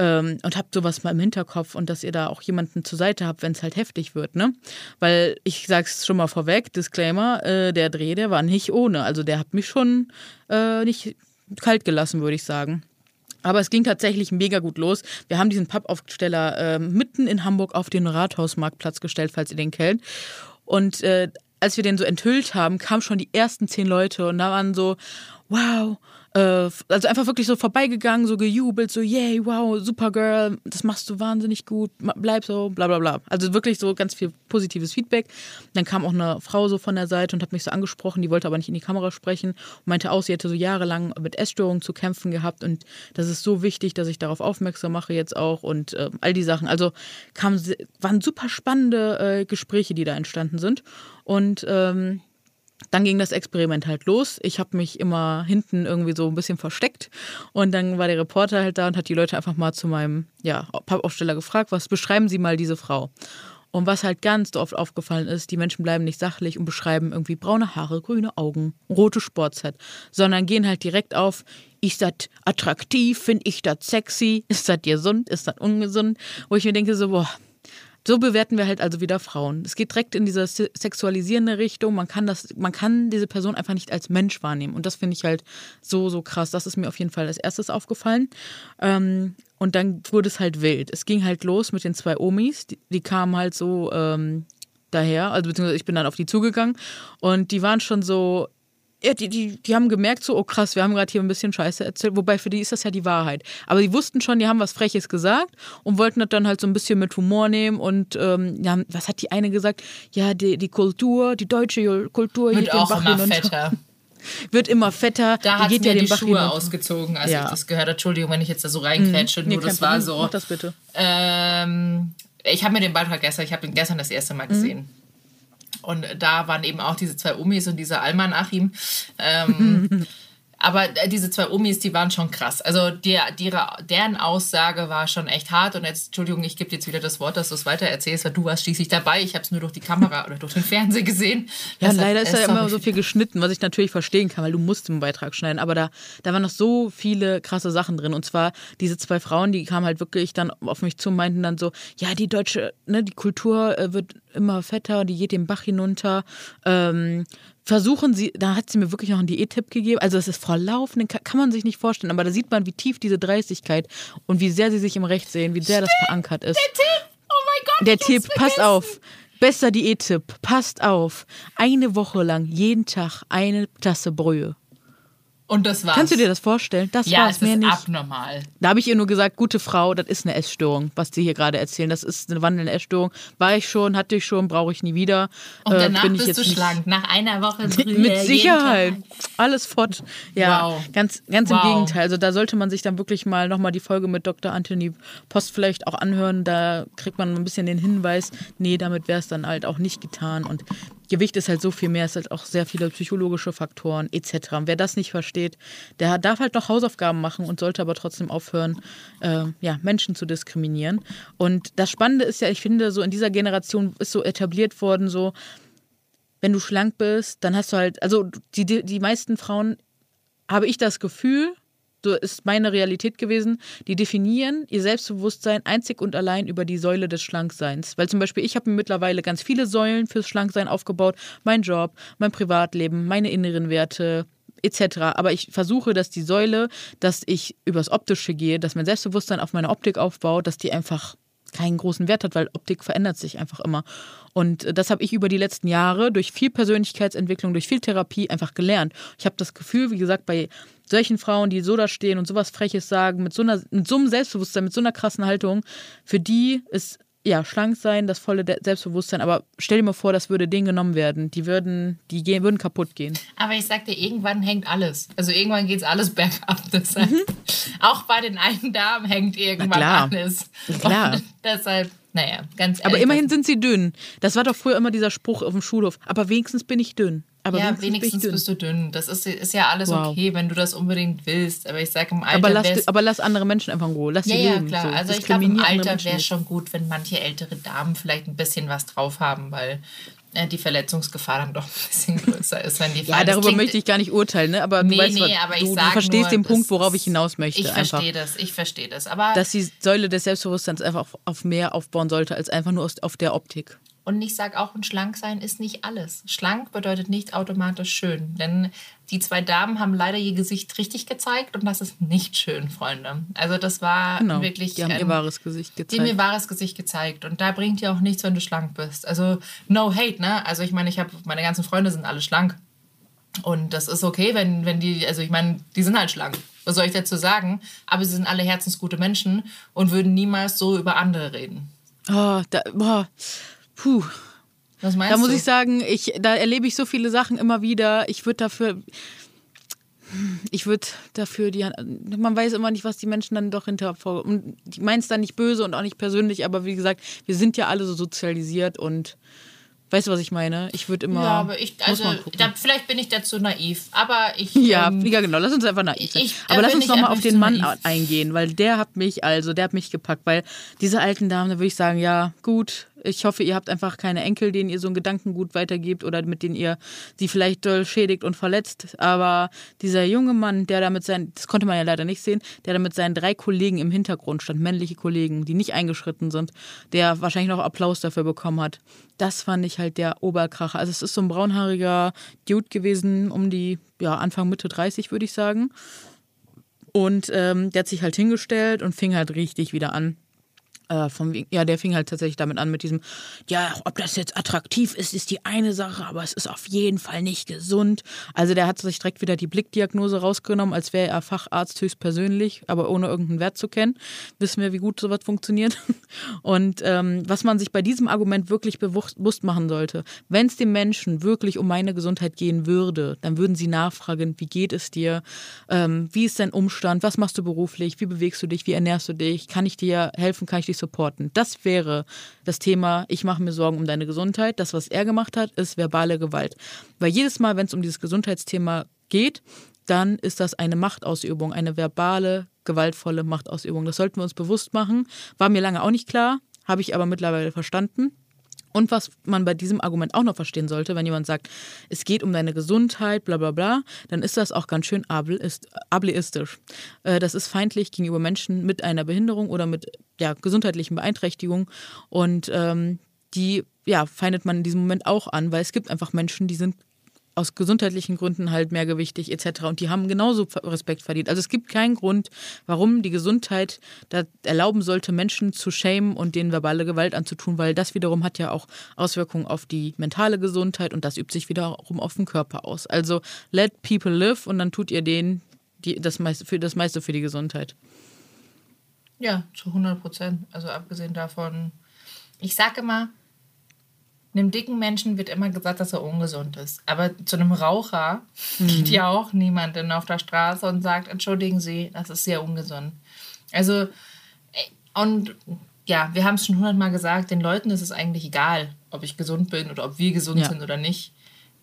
S1: ähm, und habt sowas mal im Hinterkopf und dass ihr da auch jemanden zur Seite habt, wenn es halt heftig wird, ne? Weil ich sag's schon mal vorweg, Disclaimer, äh, der Dreh, der war nicht ohne. Also der hat mich schon äh, nicht kalt gelassen, würde ich sagen. Aber es ging tatsächlich mega gut los. Wir haben diesen Pappaufsteller äh, mitten in Hamburg auf den Rathausmarktplatz gestellt, falls ihr den kennt. Und äh, als wir den so enthüllt haben, kamen schon die ersten zehn Leute und da waren so, wow, also einfach wirklich so vorbeigegangen, so gejubelt, so, yay, wow, Supergirl, das machst du wahnsinnig gut, bleib so, bla bla bla. Also wirklich so ganz viel positives Feedback. Dann kam auch eine Frau so von der Seite und hat mich so angesprochen, die wollte aber nicht in die Kamera sprechen und meinte auch, sie hätte so jahrelang mit Essstörungen zu kämpfen gehabt und das ist so wichtig, dass ich darauf aufmerksam mache jetzt auch und äh, all die Sachen. Also kam, waren super spannende äh, Gespräche, die da entstanden sind und ähm, dann ging das Experiment halt los. Ich habe mich immer hinten irgendwie so ein bisschen versteckt. Und dann war der Reporter halt da und hat die Leute einfach mal zu meinem ja, Pappaufsteller gefragt, was beschreiben Sie mal diese Frau? Und was halt ganz oft aufgefallen ist, die Menschen bleiben nicht sachlich und beschreiben irgendwie braune Haare, grüne Augen, rote Sportset, sondern gehen halt direkt auf, ist das attraktiv, finde ich das sexy, ist das gesund, ist das ungesund, wo ich mir denke so, boah, so bewerten wir halt also wieder Frauen. Es geht direkt in diese sexualisierende Richtung. Man kann das, man kann diese Person einfach nicht als Mensch wahrnehmen. Und das finde ich halt so, so krass. Das ist mir auf jeden Fall als erstes aufgefallen. Ähm, und dann wurde es halt wild. Es ging halt los mit den zwei Omis. Die, die kamen halt so ähm, daher, also beziehungsweise ich bin dann auf die zugegangen und die waren schon so, ja, die, die, die haben gemerkt, so, oh krass, wir haben gerade hier ein bisschen Scheiße erzählt. Wobei für die ist das ja die Wahrheit. Aber die wussten schon, die haben was Freches gesagt und wollten das dann halt so ein bisschen mit Humor nehmen. Und ähm, ja, was hat die eine gesagt? Ja, die, die Kultur, die deutsche Kultur
S2: wird auch immer fetter.
S1: Wird immer fetter.
S2: Da hat mir ja die Schuhe hinunter. ausgezogen, als ja. ich das gehört habe. Entschuldigung, wenn ich jetzt da so reinkrätsche. Mhm. Nee, nur das war so.
S1: Mach das bitte.
S2: Ähm, ich habe mir den Beitrag gestern, ich habe ihn gestern das erste Mal mhm. gesehen. Mhm. Und da waren eben auch diese zwei Omis und dieser Alman Achim. Ähm, Aber äh, diese zwei Omis, die waren schon krass. Also die, die, deren Aussage war schon echt hart. Und jetzt, Entschuldigung, ich gebe jetzt wieder das Wort, dass du es weiter erzählst, weil du warst schließlich dabei. Ich habe es nur durch die Kamera oder durch den Fernseher gesehen.
S1: Ja, das leider ist ja immer so viel geschnitten, was ich natürlich verstehen kann, weil du musst im Beitrag schneiden. Aber da, da waren noch so viele krasse Sachen drin. Und zwar diese zwei Frauen, die kamen halt wirklich dann auf mich zu und meinten dann so, ja, die deutsche, ne, die Kultur äh, wird immer fetter, die geht den Bach hinunter. Ähm, versuchen sie, da hat sie mir wirklich noch einen Diät-Tipp gegeben. Also es ist vor Laufenden, kann, man sich nicht vorstellen, aber da sieht man, wie tief diese Dreistigkeit und wie sehr sie sich im Recht sehen, wie sehr Stimmt, das verankert ist.
S2: Der Tipp! Oh mein Gott!
S1: Der Tipp, pass auf. Bester Diät-Tipp, passt auf. Eine Woche lang, jeden Tag eine Tasse Brühe.
S2: Und das war's.
S1: Kannst du dir das vorstellen? Das
S2: ja,
S1: war es mir nicht.
S2: abnormal.
S1: Da habe ich ihr nur gesagt, gute Frau, das ist eine Essstörung, was sie hier gerade erzählen. Das ist eine wandelnde Essstörung. War ich schon, hatte ich schon, brauche ich nie wieder.
S2: Und äh, danach äh, bist du schlank. Nach einer Woche Brühe,
S1: Mit Sicherheit. Alles fort. Ja, wow. ganz, ganz wow. im Gegenteil. Also da sollte man sich dann wirklich mal nochmal die Folge mit Dr. Anthony Post vielleicht auch anhören. Da kriegt man ein bisschen den Hinweis, nee, damit wäre es dann halt auch nicht getan. Und Gewicht ist halt so viel mehr, es sind auch sehr viele psychologische Faktoren etc. Und wer das nicht versteht, der darf halt noch Hausaufgaben machen und sollte aber trotzdem aufhören, äh, ja, Menschen zu diskriminieren. Und das Spannende ist ja, ich finde, so in dieser Generation ist so etabliert worden, so, wenn du schlank bist, dann hast du halt, also die, die meisten Frauen, habe ich das Gefühl, ist meine Realität gewesen, die definieren ihr Selbstbewusstsein einzig und allein über die Säule des Schlankseins. Weil zum Beispiel ich habe mittlerweile ganz viele Säulen fürs Schlanksein aufgebaut. Mein Job, mein Privatleben, meine inneren Werte, etc. Aber ich versuche, dass die Säule, dass ich übers Optische gehe, dass mein Selbstbewusstsein auf meine Optik aufbaut, dass die einfach keinen großen Wert hat, weil Optik verändert sich einfach immer. Und äh, das habe ich über die letzten Jahre durch viel Persönlichkeitsentwicklung, durch viel Therapie einfach gelernt. Ich habe das Gefühl, wie gesagt, bei solchen Frauen, die so da stehen und sowas Freches sagen, mit so, einer, mit so einem Selbstbewusstsein, mit so einer krassen Haltung, für die ist ja, schlank sein, das volle De- Selbstbewusstsein, aber stell dir mal vor, das würde denen genommen werden. Die würden, die gehen, würden kaputt gehen.
S2: Aber ich sag dir, irgendwann hängt alles. Also irgendwann geht's alles bergab. Deshalb, Auch bei den einen Damen hängt irgendwann
S1: Mhm. klar.
S2: alles.
S1: Klar.
S2: Und deshalb, naja, ganz ehrlich.
S1: Aber immerhin
S2: das-
S1: sind sie dünn. Das war doch früher immer dieser Spruch auf dem Schulhof. Aber wenigstens bin ich dünn. Aber
S2: ja,
S1: wenigstens,
S2: bist du dünn. Das ist, ist ja alles
S1: Wow.
S2: okay, wenn du das unbedingt willst. Aber ich sage im Alter.
S1: aber, lass, aber lass andere Menschen einfach in Ruhe. Lass
S2: ja,
S1: sie
S2: ja,
S1: leben.
S2: klar.
S1: So.
S2: Also ich glaube, im Alter wäre
S1: nicht.
S2: schon gut, wenn manche ältere Damen vielleicht ein bisschen was drauf haben, weil äh, die Verletzungsgefahr dann doch ein bisschen größer ist, wenn die
S1: Ja, darüber
S2: klingt-
S1: möchte ich gar nicht urteilen, ne? aber
S2: Nee,
S1: du weißt,
S2: nee,
S1: was,
S2: aber ich
S1: du, du verstehst
S2: nur,
S1: den Punkt, worauf ich hinaus möchte.
S2: Ich verstehe das, ich verstehe das. Aber
S1: Dass die Säule des Selbstbewusstseins einfach auf, auf mehr aufbauen sollte, als einfach nur aus, auf der Optik.
S2: Und ich sage auch, ein Schlank-Sein ist nicht alles. Schlank bedeutet nicht automatisch schön. Denn die zwei Damen haben leider ihr Gesicht richtig gezeigt und das ist nicht schön, Freunde. Also das war
S1: Genau.
S2: wirklich.
S1: die haben ihr
S2: ein-
S1: wahres Gesicht
S2: die haben ihr
S1: gezeigt.
S2: wahres Gesicht gezeigt. Und da bringt dir auch nichts, wenn du schlank bist. Also no hate, ne? Also ich meine, ich habe, meine ganzen Freunde sind alle schlank. Und das ist okay, wenn, wenn die, also ich meine, die sind halt schlank. Was soll ich dazu sagen? Aber sie sind alle herzensgute Menschen und würden niemals so über andere reden.
S1: Oh, da, boah. Puh.
S2: Was meinst
S1: Da muss
S2: du?
S1: ich sagen, ich, da erlebe ich so viele Sachen immer wieder. Ich würde dafür, ich würde dafür die, man weiß immer nicht, was die Menschen dann doch hinter. Und ich meine es dann nicht böse und auch nicht persönlich, aber wie gesagt, wir sind ja alle so sozialisiert und weißt du, was ich meine? Ich würde immer.
S2: Ja, aber ich, also da, vielleicht bin ich dazu naiv, aber ich.
S1: Ja,
S2: ähm,
S1: ja, genau. Lass uns einfach naiv sein.
S2: ich-
S1: Aber lass uns nochmal auf den Mann
S2: naiv.
S1: eingehen, weil der hat mich, also der hat mich gepackt, weil diese alten Damen, da würde ich sagen, ja, gut, ich hoffe, ihr habt einfach keine Enkel, denen ihr so ein Gedankengut weitergebt oder mit denen ihr sie vielleicht doll schädigt und verletzt. Aber dieser junge Mann, der da mit seinen, das konnte man ja leider nicht sehen, der da mit seinen drei Kollegen im Hintergrund stand, männliche Kollegen, die nicht eingeschritten sind, der wahrscheinlich noch Applaus dafür bekommen hat. Das fand ich halt der Oberkracher. Also es ist so ein braunhaariger Dude gewesen, um die, ja, Anfang, Mitte 30, würde ich sagen. Und ähm, der hat sich halt hingestellt und fing halt richtig wieder an. Äh, wegen- ja, der fing halt tatsächlich damit an, mit diesem, ja, ob das jetzt attraktiv ist, ist die eine Sache, aber es ist auf jeden Fall nicht gesund. Also der hat sich direkt wieder die Blickdiagnose rausgenommen, als wäre er Facharzt höchstpersönlich, aber ohne irgendeinen Wert zu kennen. Wissen wir, wie gut sowas funktioniert. Und ähm, was man sich bei diesem Argument wirklich bewusst machen sollte, wenn es dem Menschen wirklich um meine Gesundheit gehen würde, dann würden sie nachfragen, wie geht es dir, ähm, wie ist dein Umstand, was machst du beruflich, wie bewegst du dich, wie ernährst du dich, kann ich dir helfen, kann ich dich supporten. Das wäre das Thema, ich mache mir Sorgen um deine Gesundheit. Das, was er gemacht hat, ist verbale Gewalt. Weil jedes Mal, wenn es um dieses Gesundheitsthema geht, dann ist das eine Machtausübung, eine verbale, gewaltvolle Machtausübung. Das sollten wir uns bewusst machen. War mir lange auch nicht klar, habe ich aber mittlerweile verstanden. Und was man bei diesem Argument auch noch verstehen sollte, wenn jemand sagt, es geht um deine Gesundheit, bla bla bla, dann ist das auch ganz schön ableist- ableistisch. Äh, Das ist feindlich gegenüber Menschen mit einer Behinderung oder mit ja, gesundheitlichen Beeinträchtigungen. Und ähm, die ja, feindet man in diesem Moment auch an, weil es gibt einfach Menschen, die sind aus gesundheitlichen Gründen halt mehrgewichtig etc. Und die haben genauso Respekt verdient. Also es gibt keinen Grund, warum die Gesundheit da erlauben sollte, Menschen zu schämen und denen verbale Gewalt anzutun, weil das wiederum hat ja auch Auswirkungen auf die mentale Gesundheit und das übt sich wiederum auf den Körper aus. Also let people live und dann tut ihr denen die, das, meiste, für, das meiste für die Gesundheit.
S2: Ja, zu 100 Prozent. Also abgesehen davon, ich sage immer, einem dicken Menschen wird immer gesagt, dass er ungesund ist. Aber zu einem Raucher geht ja auch niemand auf der Straße und sagt, entschuldigen Sie, das ist sehr ungesund. Also, äh, und ja, wir haben es schon hundertmal gesagt, den Leuten ist es eigentlich egal, ob ich gesund bin oder ob wir gesund
S1: Ja.
S2: sind oder nicht.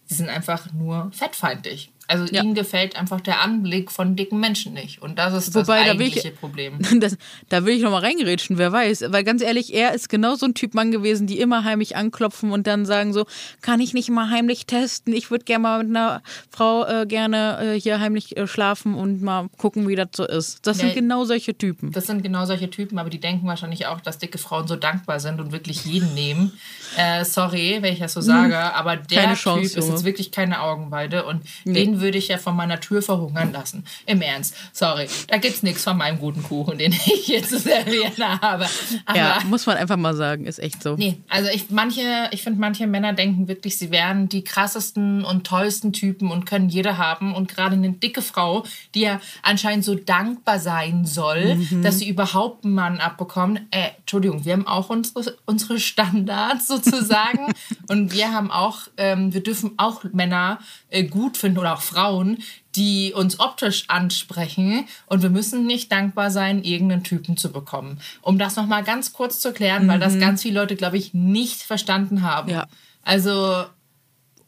S2: Sie sind einfach nur fettfeindlich. Also
S1: Ja.
S2: ihnen gefällt einfach der Anblick von dicken Menschen nicht. Und das ist
S1: Wobei,
S2: das
S1: da will ich-
S2: eigentliche Problem.
S1: Das, da will ich nochmal reingerätschen, wer weiß. Weil ganz ehrlich, er ist genau so ein Typ Mann gewesen, die immer heimlich anklopfen und dann sagen so, kann ich nicht mal heimlich testen? Ich würde gerne mal mit einer Frau äh, gerne äh, hier heimlich äh, schlafen und mal gucken, wie das so ist. Das sind
S2: Ja.
S1: genau solche Typen.
S2: Das sind genau solche Typen, aber die denken wahrscheinlich auch, dass dicke Frauen so dankbar sind und wirklich jeden nehmen. Äh, sorry, wenn ich das so sage, aber der Typ ist jetzt wirklich keine Augenweide und
S1: Nee.
S2: den den würde ich ja von meiner Tür verhungern lassen. Im Ernst. Sorry. Da gibt's nichts von meinem guten Kuchen, den ich hier zu servieren habe.
S1: Aber ja, muss man einfach mal sagen, ist echt so.
S2: Nee, also ich manche, ich finde, manche Männer denken wirklich, sie wären die krassesten und tollsten Typen und können jeder haben. Und gerade eine dicke Frau, die ja anscheinend so dankbar sein soll, mhm. dass sie überhaupt einen Mann abbekommt. Äh, Entschuldigung, wir haben auch unsere, unsere Standards sozusagen. und wir haben auch, ähm, wir dürfen auch Männer äh, gut finden oder auch Frauen, die uns optisch ansprechen und wir müssen nicht dankbar sein, irgendeinen Typen zu bekommen. Um das nochmal ganz kurz zu klären, mhm. weil das mhm. ganz viele Leute, glaube ich, nicht verstanden haben. Ja. Also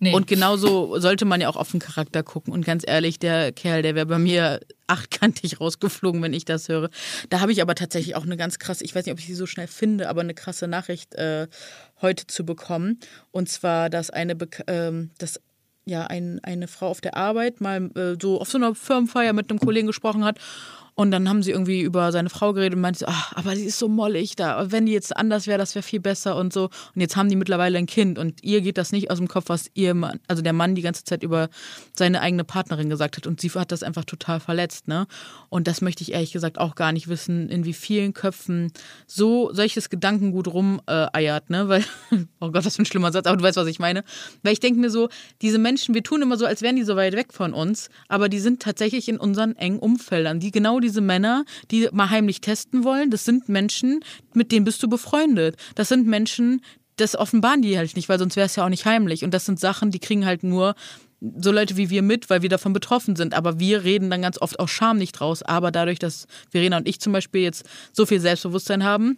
S1: Nee. Und genauso sollte man ja auch auf den Charakter gucken. Und ganz ehrlich, der Kerl, der wäre bei mir achtkantig rausgeflogen, wenn ich das höre. Da habe ich aber tatsächlich auch eine ganz krasse, ich weiß nicht, ob ich sie so schnell finde, aber eine krasse Nachricht äh, heute zu bekommen. Und zwar, dass eine, ähm, dass ja, ein, eine Frau auf der Arbeit mal äh, so auf so einer Firmenfeier mit einem Kollegen gesprochen hat und dann haben sie irgendwie über seine Frau geredet und meinte, ach, aber die ist so mollig da. Wenn die jetzt anders wäre, das wäre viel besser und so. Und jetzt haben die mittlerweile ein Kind und ihr geht das nicht aus dem Kopf, was ihr Mann, also der Mann die ganze Zeit über seine eigene Partnerin gesagt hat. Und sie hat das einfach total verletzt, ne? Und das möchte ich ehrlich gesagt auch gar nicht wissen, in wie vielen Köpfen so solches Gedankengut rumeiert, ne? Weil, oh Gott, das ist ein schlimmer Satz, aber du weißt, was ich meine. Weil ich denke mir so, diese Menschen, wir tun immer so, als wären die so weit weg von uns, aber die sind tatsächlich in unseren engen Umfeldern, die genau die diese Männer, die mal heimlich testen wollen, das sind Menschen, mit denen bist du befreundet. Das sind Menschen, das offenbaren die halt nicht, weil sonst wäre es ja auch nicht heimlich. Und das sind Sachen, die kriegen halt nur so Leute wie wir mit, weil wir davon betroffen sind. Aber wir reden dann ganz oft auch Scham nicht raus. Aber dadurch, dass Verena und ich zum Beispiel jetzt so viel Selbstbewusstsein haben,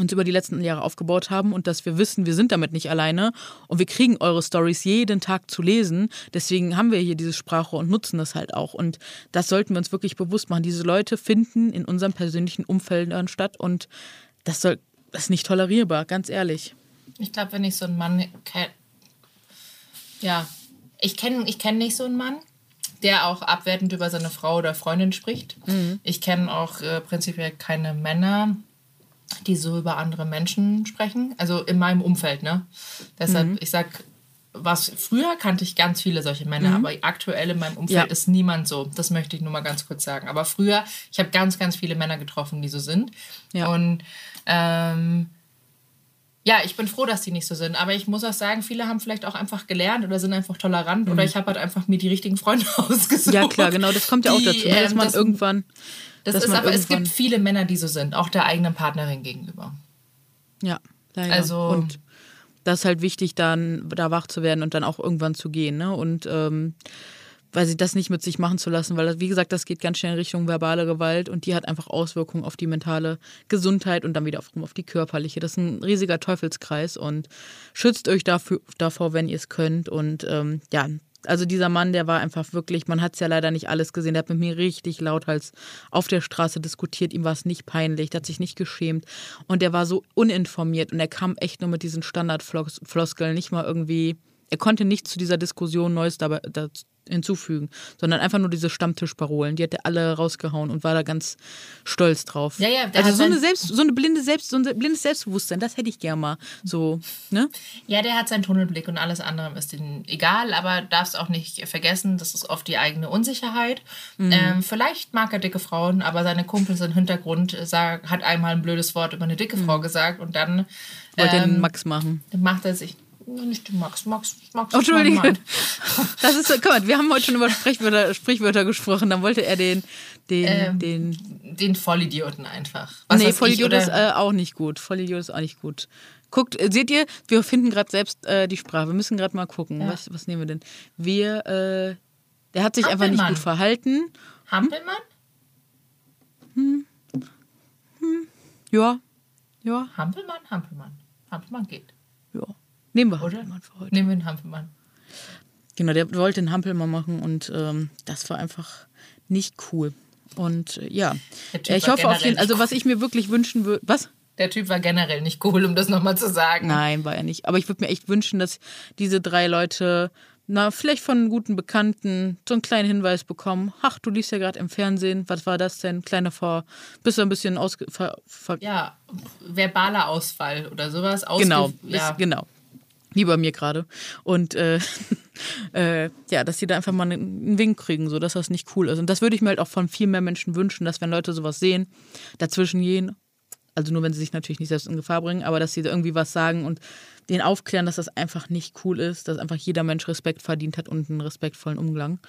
S1: uns über die letzten Jahre aufgebaut haben und dass wir wissen, wir sind damit nicht alleine und wir kriegen eure Stories jeden Tag zu lesen. Deswegen haben wir hier dieses Sprachrohr und nutzen das halt auch. Und das sollten wir uns wirklich bewusst machen. Diese Leute finden in unserem persönlichen Umfeld statt und das, soll, das ist nicht tolerierbar, ganz ehrlich.
S2: Ich glaube, wenn ich so einen Mann kenne, ja, ich kenne ich kenn nicht so einen Mann, der auch abwertend über seine Frau oder Freundin spricht. Mhm. Ich kenne auch äh, prinzipiell keine Männer, die so über andere Menschen sprechen. Also in meinem Umfeld, ne? Deshalb, mhm. ich sag, was früher kannte ich ganz viele solche Männer, mhm. aber aktuell in meinem Umfeld ja. ist niemand so. Das möchte ich nur mal ganz kurz sagen. Aber früher, ich habe ganz, ganz viele Männer getroffen, die so sind. Ja. Und ähm, ja, ich bin froh, dass die nicht so sind. Aber ich muss auch sagen, viele haben vielleicht auch einfach gelernt oder sind einfach tolerant mhm. oder ich habe halt einfach mir die richtigen Freunde ausgesucht.
S1: Ja, klar, genau, das kommt ja auch dazu, ne, dass ähm, man das, irgendwann
S2: das ist aber, es gibt viele Männer, die so sind, auch der eigenen Partnerin gegenüber.
S1: Ja, leider. Also, und das ist halt wichtig, dann da wach zu werden und dann auch irgendwann zu gehen. Ne? Und ähm, weil sie das nicht mit sich machen zu lassen, weil, wie gesagt, das geht ganz schnell in Richtung verbale Gewalt und die hat einfach Auswirkungen auf die mentale Gesundheit und dann wieder auf die körperliche. Das ist ein riesiger Teufelskreis und schützt euch dafür, davor, wenn ihr es könnt. Und ähm, ja, also dieser Mann, der war einfach wirklich, man hat es ja leider nicht alles gesehen, der hat mit mir richtig lauthals auf der Straße diskutiert, ihm war es nicht peinlich, der hat sich nicht geschämt und der war so uninformiert und er kam echt nur mit diesen Standardfloskeln, nicht mal irgendwie, er konnte nicht zu dieser Diskussion Neues dabei, hinzufügen, sondern einfach nur diese Stammtischparolen. Die hat er alle rausgehauen und war da ganz stolz drauf. Ja, ja, also so eine, Selbst, so eine blinde Selbst, so ein blindes Selbstbewusstsein, das hätte ich gerne mal. So, ne?
S2: Ja, der hat seinen Tunnelblick und alles andere ist ihm egal, aber darfst auch nicht vergessen, das ist oft die eigene Unsicherheit. Mhm. Ähm, vielleicht mag er dicke Frauen, aber seine Kumpels im Hintergrund sag, hat einmal ein blödes Wort über eine dicke mhm. Frau gesagt und dann
S1: wollte ähm, den Max machen.
S2: Macht er sich nicht den Max. Max, Max
S1: oh, Entschuldige. Das ist, guck mal, wir haben heute schon über Sprichwörter, Sprichwörter gesprochen. Dann wollte er den, den, ähm, den,
S2: den Vollidioten einfach.
S1: Was nee, Vollidiot ist äh, auch nicht gut. Vollidiot ist auch nicht gut. Guckt, äh, seht ihr, wir finden gerade selbst äh, die Sprache. Wir müssen gerade mal gucken. Ja. Was, was nehmen wir denn? Wir, äh, der hat sich einfach nicht gut verhalten.
S2: Hampelmann?
S1: Hm. Hm. Ja. Ja.
S2: Hampelmann, Hampelmann. Hampelmann geht.
S1: Ja. Nehmen wir Hampelmann für heute.
S2: Nehmen wir den Hampelmann.
S1: Genau, der wollte den Hampelmann machen und ähm, das war einfach nicht cool. Und äh, ja, ich hoffe auf jeden also was ich mir wirklich wünschen würde, was?
S2: Der Typ war generell nicht cool, um das nochmal zu sagen.
S1: Nein, war er nicht. Aber ich würde mir echt wünschen, dass diese drei Leute, na, vielleicht von einem guten Bekannten so einen kleinen Hinweis bekommen. Ach, du liest ja gerade im Fernsehen. Was war das denn? Kleiner Vor. Bist du ein bisschen ausge. Ver,
S2: ver ja, verbaler Ausfall oder sowas.
S1: Ausge genau, ja. Ist, genau Wie bei mir gerade. Und äh, äh, ja, dass sie da einfach mal einen Wink kriegen, so dass das nicht cool ist. Und das würde ich mir halt auch von viel mehr Menschen wünschen, dass wenn Leute sowas sehen, dazwischen gehen, also nur wenn sie sich natürlich nicht selbst in Gefahr bringen, aber dass sie irgendwie was sagen und den aufklären, dass das einfach nicht cool ist, dass einfach jeder Mensch Respekt verdient hat und einen respektvollen Umgang.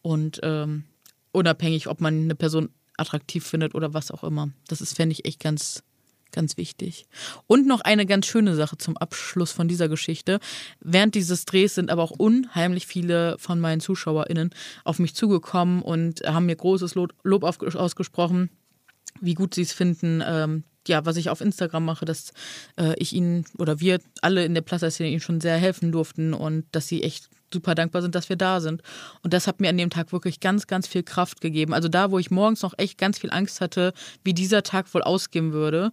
S1: Und ähm, unabhängig, ob man eine Person attraktiv findet oder was auch immer. Das ist, fände ich, echt ganz, ganz wichtig. Und noch eine ganz schöne Sache zum Abschluss von dieser Geschichte. Während dieses Drehs sind aber auch unheimlich viele von meinen ZuschauerInnen auf mich zugekommen und haben mir großes Lob ausgesprochen, wie gut sie es finden, ähm, ja, was ich auf Instagram mache, dass äh, ich ihnen oder wir alle in der Plaza-Szene ihnen schon sehr helfen durften und dass sie echt super dankbar sind, dass wir da sind. Und das hat mir an dem Tag wirklich ganz, ganz viel Kraft gegeben. Also da, wo ich morgens noch echt ganz viel Angst hatte, wie dieser Tag wohl ausgehen würde,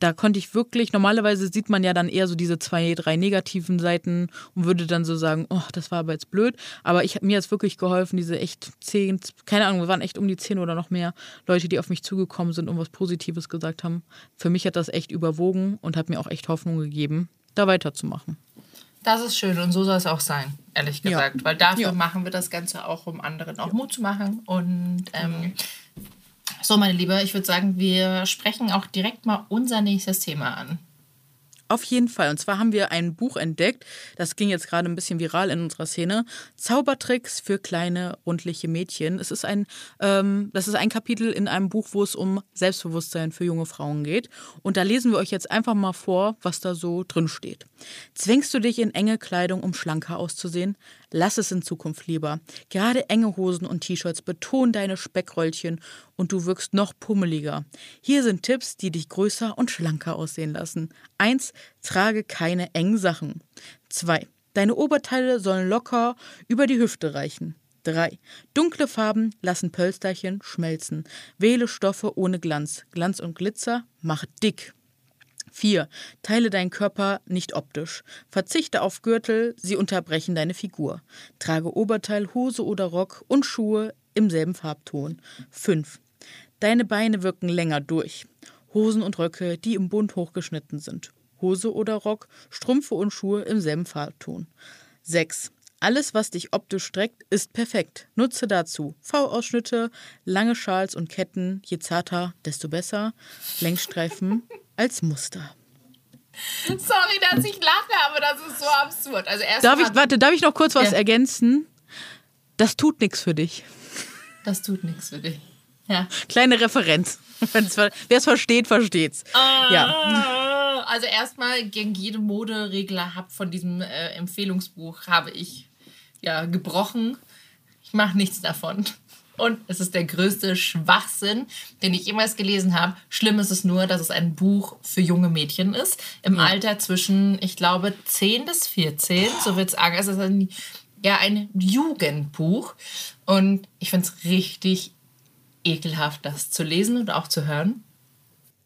S1: da konnte ich wirklich, normalerweise sieht man ja dann eher so diese zwei, drei negativen Seiten und würde dann so sagen, oh, das war aber jetzt blöd. Aber ich, mir hat es wirklich geholfen, diese echt zehn, keine Ahnung, wir waren echt um die zehn oder noch mehr Leute, die auf mich zugekommen sind und was Positives gesagt haben. Für mich hat das echt überwogen und hat mir auch echt Hoffnung gegeben, da weiterzumachen.
S2: Das ist schön und so soll es auch sein, ehrlich gesagt. Ja. Weil dafür ja. machen wir das Ganze auch, um anderen auch ja. Mut zu machen. Und ähm, so, meine Liebe, ich würde sagen, wir sprechen auch direkt mal unser nächstes Thema an.
S1: Auf jeden Fall. Und zwar haben wir ein Buch entdeckt, das ging jetzt gerade ein bisschen viral in unserer Szene. Zaubertricks für kleine, rundliche Mädchen. Es ist ein, ähm, das ist ein Kapitel in einem Buch, wo es um Selbstbewusstsein für junge Frauen geht. Und da lesen wir euch jetzt einfach mal vor, was da so drin steht. Zwängst du dich in enge Kleidung, um schlanker auszusehen? Lass es in Zukunft lieber. Gerade enge Hosen und T-Shirts betonen deine Speckröllchen und du wirkst noch pummeliger. Hier sind Tipps, die dich größer und schlanker aussehen lassen. 1. Trage keine engen Sachen. 2. Deine Oberteile sollen locker über die Hüfte reichen. 3. Dunkle Farben lassen Pölsterchen schmelzen. Wähle Stoffe ohne Glanz. Glanz und Glitzer macht dick. 4. Teile deinen Körper nicht optisch. Verzichte auf Gürtel, sie unterbrechen deine Figur. Trage Oberteil, Hose oder Rock und Schuhe im selben Farbton. 5. Deine Beine wirken länger durch. Hosen und Röcke, die im Bund hochgeschnitten sind. Hose oder Rock, Strümpfe und Schuhe im selben Farbton. 6. Alles, was dich optisch streckt, ist perfekt. Nutze dazu V-Ausschnitte, lange Schals und Ketten, je zarter, desto besser, Längsstreifen als Muster.
S2: Sorry, dass ich lache, aber das ist so absurd. Also erst
S1: darf ich, warte, darf ich noch kurz was ja. ergänzen? Das tut nichts für dich.
S2: Das tut nichts für dich. Ja.
S1: Kleine Referenz. Wer es versteht, versteht's.
S2: Ah, ja. Also erstmal gegen jede Moderegler hab von diesem äh, Empfehlungsbuch habe ich ja gebrochen. Ich mache nichts davon. Und es ist der größte Schwachsinn, den ich jemals gelesen habe. Schlimm ist es nur, dass es ein Buch für junge Mädchen ist. Im ja. Alter zwischen, ich glaube, 10 bis 14. So wird es sagen. Es ist ein, ja ein Jugendbuch. Und ich finde es richtig ekelhaft, das zu lesen und auch zu hören.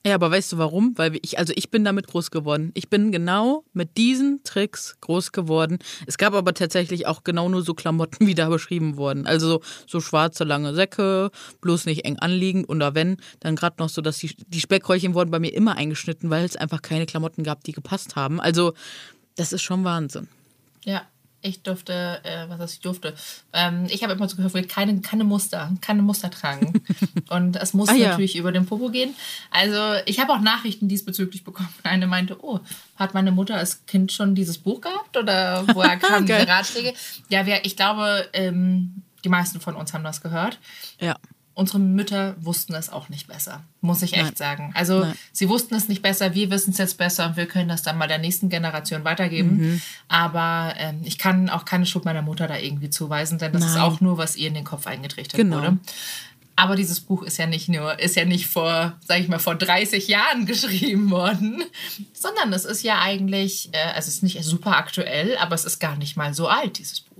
S1: Ja, aber weißt du warum? Weil ich, also ich bin damit groß geworden. Ich bin genau mit diesen Tricks groß geworden. Es gab aber tatsächlich auch genau nur so Klamotten, wie da beschrieben wurden. Also so, schwarze, lange Säcke, bloß nicht eng anliegend. Oder wenn, dann gerade noch so, dass die, die Speckröllchen wurden bei mir immer eingeschnitten, weil es einfach keine Klamotten gab, die gepasst haben. Also das ist schon Wahnsinn.
S2: Ja, ich durfte, äh, was heißt ich durfte? Ähm, ich habe immer so gehört, keine, keine Muster, keine Muster tragen. Und es muss ah, ja. natürlich über den Popo gehen. Also ich habe auch Nachrichten diesbezüglich bekommen. Eine meinte, oh, hat meine Mutter als Kind schon dieses Buch gehabt? Oder woher kamen diese Ratschläge? Ja, wir, ich glaube, ähm, die meisten von uns haben das gehört.
S1: Ja
S2: unsere Mütter wussten es auch nicht besser, muss ich echt Nein. sagen. Also Nein. sie wussten es nicht besser, wir wissen es jetzt besser und wir können das dann mal der nächsten Generation weitergeben. Mhm. Aber ähm, ich kann auch keine Schuld meiner Mutter da irgendwie zuweisen, denn das Nein. ist auch nur, was ihr in den Kopf eingetrichtert genau. wurde. Aber dieses Buch ist ja nicht nur, ist ja nicht vor, sag ich mal, vor 30 Jahren geschrieben worden, sondern es ist ja eigentlich, äh, also es ist nicht super aktuell, aber es ist gar nicht mal so alt, dieses Buch.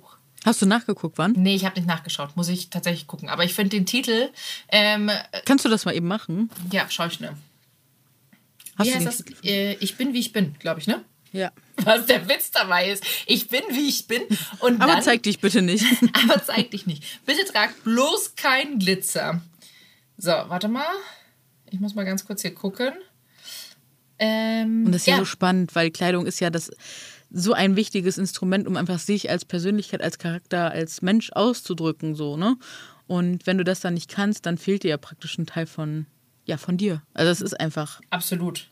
S1: Hast du nachgeguckt, wann?
S2: Nee, ich habe nicht nachgeschaut. Muss ich tatsächlich gucken. Aber ich finde den Titel. Ähm,
S1: Kannst du das mal eben machen?
S2: Ja, schau ich schnell. Hast wie du heißt das? Äh, ich bin, wie ich bin, glaube ich, ne?
S1: Ja.
S2: Was der Witz dabei ist. Ich bin, wie ich bin. Und
S1: aber zeig dich bitte nicht.
S2: aber zeig dich nicht. Bitte trag bloß kein Glitzer. So, warte mal. Ich muss mal ganz kurz hier gucken.
S1: Ähm, Und das ist ja, ja so spannend, weil Kleidung ist ja das so ein wichtiges Instrument, um einfach sich als Persönlichkeit, als Charakter, als Mensch auszudrücken, so, ne? Und wenn du das dann nicht kannst, dann fehlt dir ja praktisch ein Teil von, ja, von dir. Also es ist einfach.
S2: Absolut.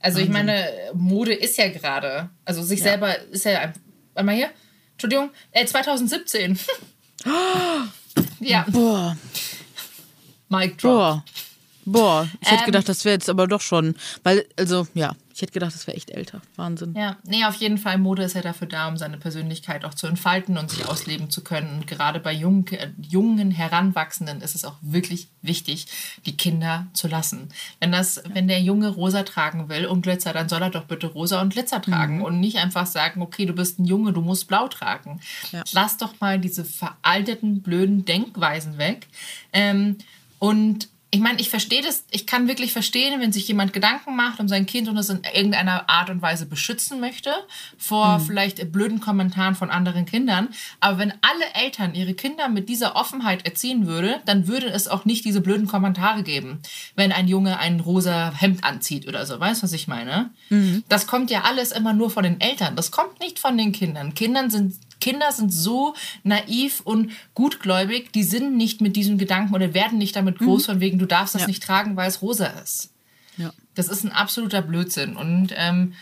S2: Also Wahnsinn. ich meine, Mode ist ja gerade, also sich ja. selber ist ja, warte mal hier, Entschuldigung, äh, 2017. ja.
S1: Boah.
S2: Mic drop.
S1: Boah. Boah, ich hätte ähm, gedacht, das wäre jetzt aber doch schon, weil, also ja, ich hätte gedacht, das wäre echt älter. Wahnsinn.
S2: Ja, nee, auf jeden Fall. Mode ist ja dafür da, um seine Persönlichkeit auch zu entfalten und sich ausleben zu können. Und gerade bei jungen, äh, jungen Heranwachsenden ist es auch wirklich wichtig, die Kinder zu lassen. Wenn, das, ja. wenn der Junge rosa tragen will und Glitzer, dann soll er doch bitte rosa und Glitzer tragen mhm. und nicht einfach sagen, okay, du bist ein Junge, du musst blau tragen. Ja. Lass doch mal diese veralteten, blöden Denkweisen weg. Ähm, und ich meine, ich verstehe das, ich kann wirklich verstehen, wenn sich jemand Gedanken macht um sein Kind und es in irgendeiner Art und Weise beschützen möchte vor mhm. vielleicht blöden Kommentaren von anderen Kindern. Aber wenn alle Eltern ihre Kinder mit dieser Offenheit erziehen würde, dann würde es auch nicht diese blöden Kommentare geben, wenn ein Junge ein rosa Hemd anzieht oder so. Weißt du, was ich meine? Mhm. Das kommt ja alles immer nur von den Eltern. Das kommt nicht von den Kindern. Kindern sind Kinder sind so naiv und gutgläubig, die sind nicht mit diesem Gedanken oder werden nicht damit groß, mhm. von wegen, du darfst das ja. nicht tragen, weil es rosa ist. Ja. Das ist ein absoluter Blödsinn. Und ähm,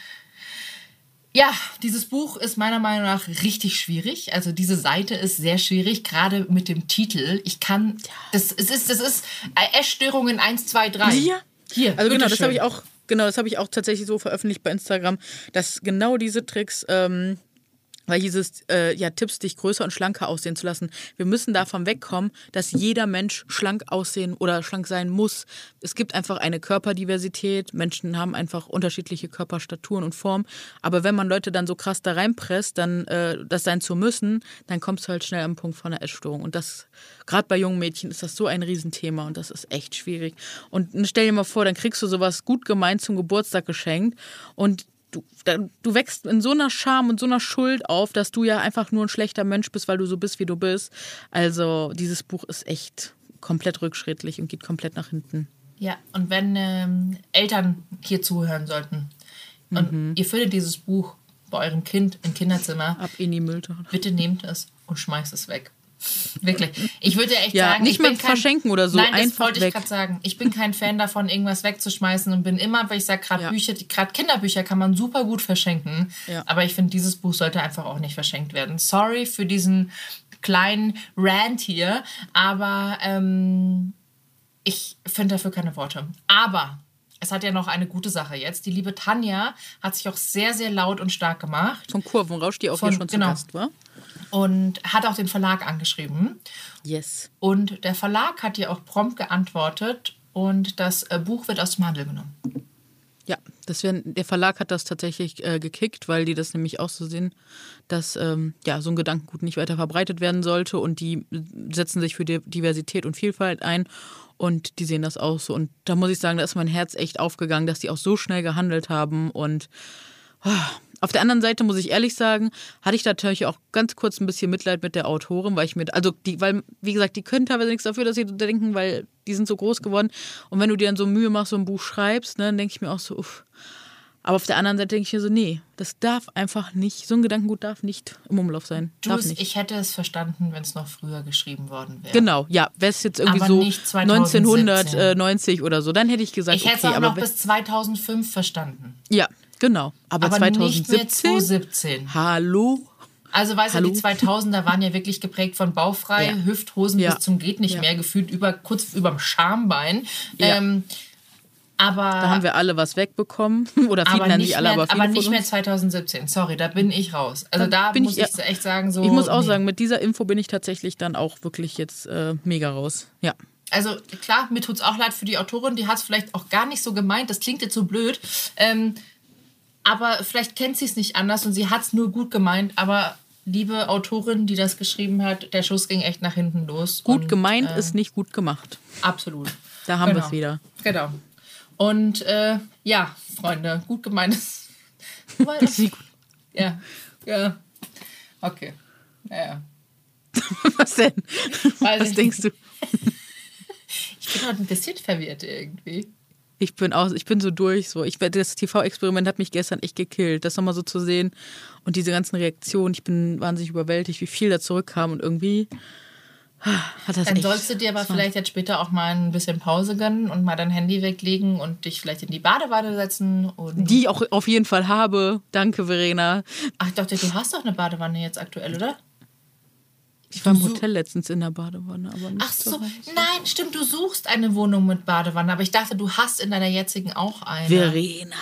S2: ja, dieses Buch ist meiner Meinung nach richtig schwierig. Also diese Seite ist sehr schwierig, gerade mit dem Titel. Ich kann, das, es ist, das ist Essstörungen 1, 2, 3.
S1: Hier? Hier. Also genau, das habe ich auch, genau, das habe ich auch tatsächlich so veröffentlicht bei Instagram, dass genau diese Tricks ähm, weil dieses äh, ja, Tipps, dich größer und schlanker aussehen zu lassen. Wir müssen davon wegkommen, dass jeder Mensch schlank aussehen oder schlank sein muss. Es gibt einfach eine Körperdiversität. Menschen haben einfach unterschiedliche Körperstaturen und Formen. Aber wenn man Leute dann so krass da reinpresst, dann äh, das sein zu müssen, dann kommst du halt schnell am Punkt von einer Essstörung. Und das, gerade bei jungen Mädchen, ist das so ein Riesenthema und das ist echt schwierig. Und stell dir mal vor, dann kriegst du sowas gut gemeint zum Geburtstag geschenkt und du, du wächst in so einer Scham und so einer Schuld auf, dass du ja einfach nur ein schlechter Mensch bist, weil du so bist, wie du bist. Also dieses Buch ist echt komplett rückschrittlich und geht komplett nach hinten.
S2: Ja, und wenn ähm, Eltern hier zuhören sollten und mhm. ihr findet dieses Buch bei eurem Kind im Kinderzimmer,
S1: ab in die Mülltonne.
S2: Bitte nehmt es und schmeißt es weg. Wirklich. Ich würde echt
S1: ja,
S2: sagen,
S1: nicht mehr verschenken oder so.
S2: Nein, das wollte ich gerade sagen. Ich bin kein Fan davon, irgendwas wegzuschmeißen und bin immer, weil ich sage, gerade ja. Bücher, gerade Kinderbücher kann man super gut verschenken. Ja. Aber ich finde, dieses Buch sollte einfach auch nicht verschenkt werden. Sorry für diesen kleinen Rant hier, aber ähm, ich finde dafür keine Worte. Aber es hat ja noch eine gute Sache jetzt. Die liebe Tanja hat sich auch sehr, sehr laut und stark gemacht.
S1: Von Kurvenrausch, die auch Von, hier schon zu genau. Gast war
S2: und hat auch den Verlag angeschrieben.
S1: Yes.
S2: Und der Verlag hat ihr auch prompt geantwortet und das äh, Buch wird aus dem Handel genommen.
S1: Ja, das wär, der Verlag hat das tatsächlich äh, gekickt, weil die das nämlich auch so sehen, dass ähm, ja, so ein Gedankengut nicht weiter verbreitet werden sollte und die setzen sich für Diversität und Vielfalt ein und die sehen das auch so. Und da muss ich sagen, da ist mein Herz echt aufgegangen, dass die auch so schnell gehandelt haben und oh, auf der anderen Seite muss ich ehrlich sagen, hatte ich natürlich auch ganz kurz ein bisschen Mitleid mit der Autorin, weil ich mir, also die, weil, wie gesagt, die können teilweise nichts dafür, dass sie denken, weil die sind so groß geworden. Und wenn du dir dann so Mühe machst, so ein Buch schreibst, ne, dann denke ich mir auch so, uff. Aber auf der anderen Seite denke ich mir so, nee, das darf einfach nicht, so ein Gedankengut darf nicht im Umlauf sein.
S2: Du, ich hätte es verstanden, wenn es noch früher geschrieben worden wäre.
S1: Genau, ja, wäre es jetzt irgendwie so 1990 oder so, dann hätte ich gesagt,
S2: ich hätte es auch noch bis 2005 verstanden.
S1: Ja, Genau. Aber, Aber 2017. Nicht
S2: 2017.
S1: Hallo?
S2: Also weißt Hallo? du, die 2000er waren ja wirklich geprägt von baufrei, ja. Hüfthosen ja. bis zum geht nicht ja. mehr, gefühlt über kurz überm Schambein. Ähm, aber
S1: da haben wir alle was wegbekommen oder viele
S2: aber
S1: nicht alle,
S2: mehr, aber, aber nicht mehr 2017. Sorry, da bin ich raus. Also da, da muss ich, ich echt sagen so.
S1: Ich muss auch nee. sagen, mit dieser Info bin ich tatsächlich dann auch wirklich jetzt äh, mega raus. Ja.
S2: Also klar, mir tut es auch leid für die Autorin, die hat es vielleicht auch gar nicht so gemeint. Das klingt jetzt so blöd. Ähm, aber vielleicht kennt sie es nicht anders und sie hat es nur gut gemeint. Aber liebe Autorin, die das geschrieben hat, der Schuss ging echt nach hinten los.
S1: Gut und, gemeint äh, ist nicht gut gemacht.
S2: Absolut.
S1: Da haben genau. wir es wieder.
S2: Genau. Und äh, ja, Freunde, gut gemeint ist. ja, ja. Okay. Naja.
S1: Was denn?
S2: Weiß
S1: Was denkst du?
S2: ich bin heute ein bisschen verwirrt irgendwie.
S1: Ich bin aus, ich bin so durch. So. Ich, das TV-Experiment hat mich gestern echt gekillt. Das nochmal so zu sehen und diese ganzen Reaktionen. Ich bin wahnsinnig überwältigt, wie viel da zurückkam und irgendwie hat das
S2: Dann sollst du dir aber vielleicht jetzt später auch mal ein bisschen Pause gönnen und mal dein Handy weglegen und dich vielleicht in die Badewanne setzen.
S1: Die ich auch auf jeden Fall habe. Danke, Verena.
S2: Ach, ich dachte, du hast doch eine Badewanne jetzt aktuell, oder?
S1: Ich war im Hotel letztens in der Badewanne, aber nicht
S2: Ach so, nein, stimmt, du suchst eine Wohnung mit Badewanne, aber ich dachte, du hast in deiner jetzigen auch eine.
S1: Verena,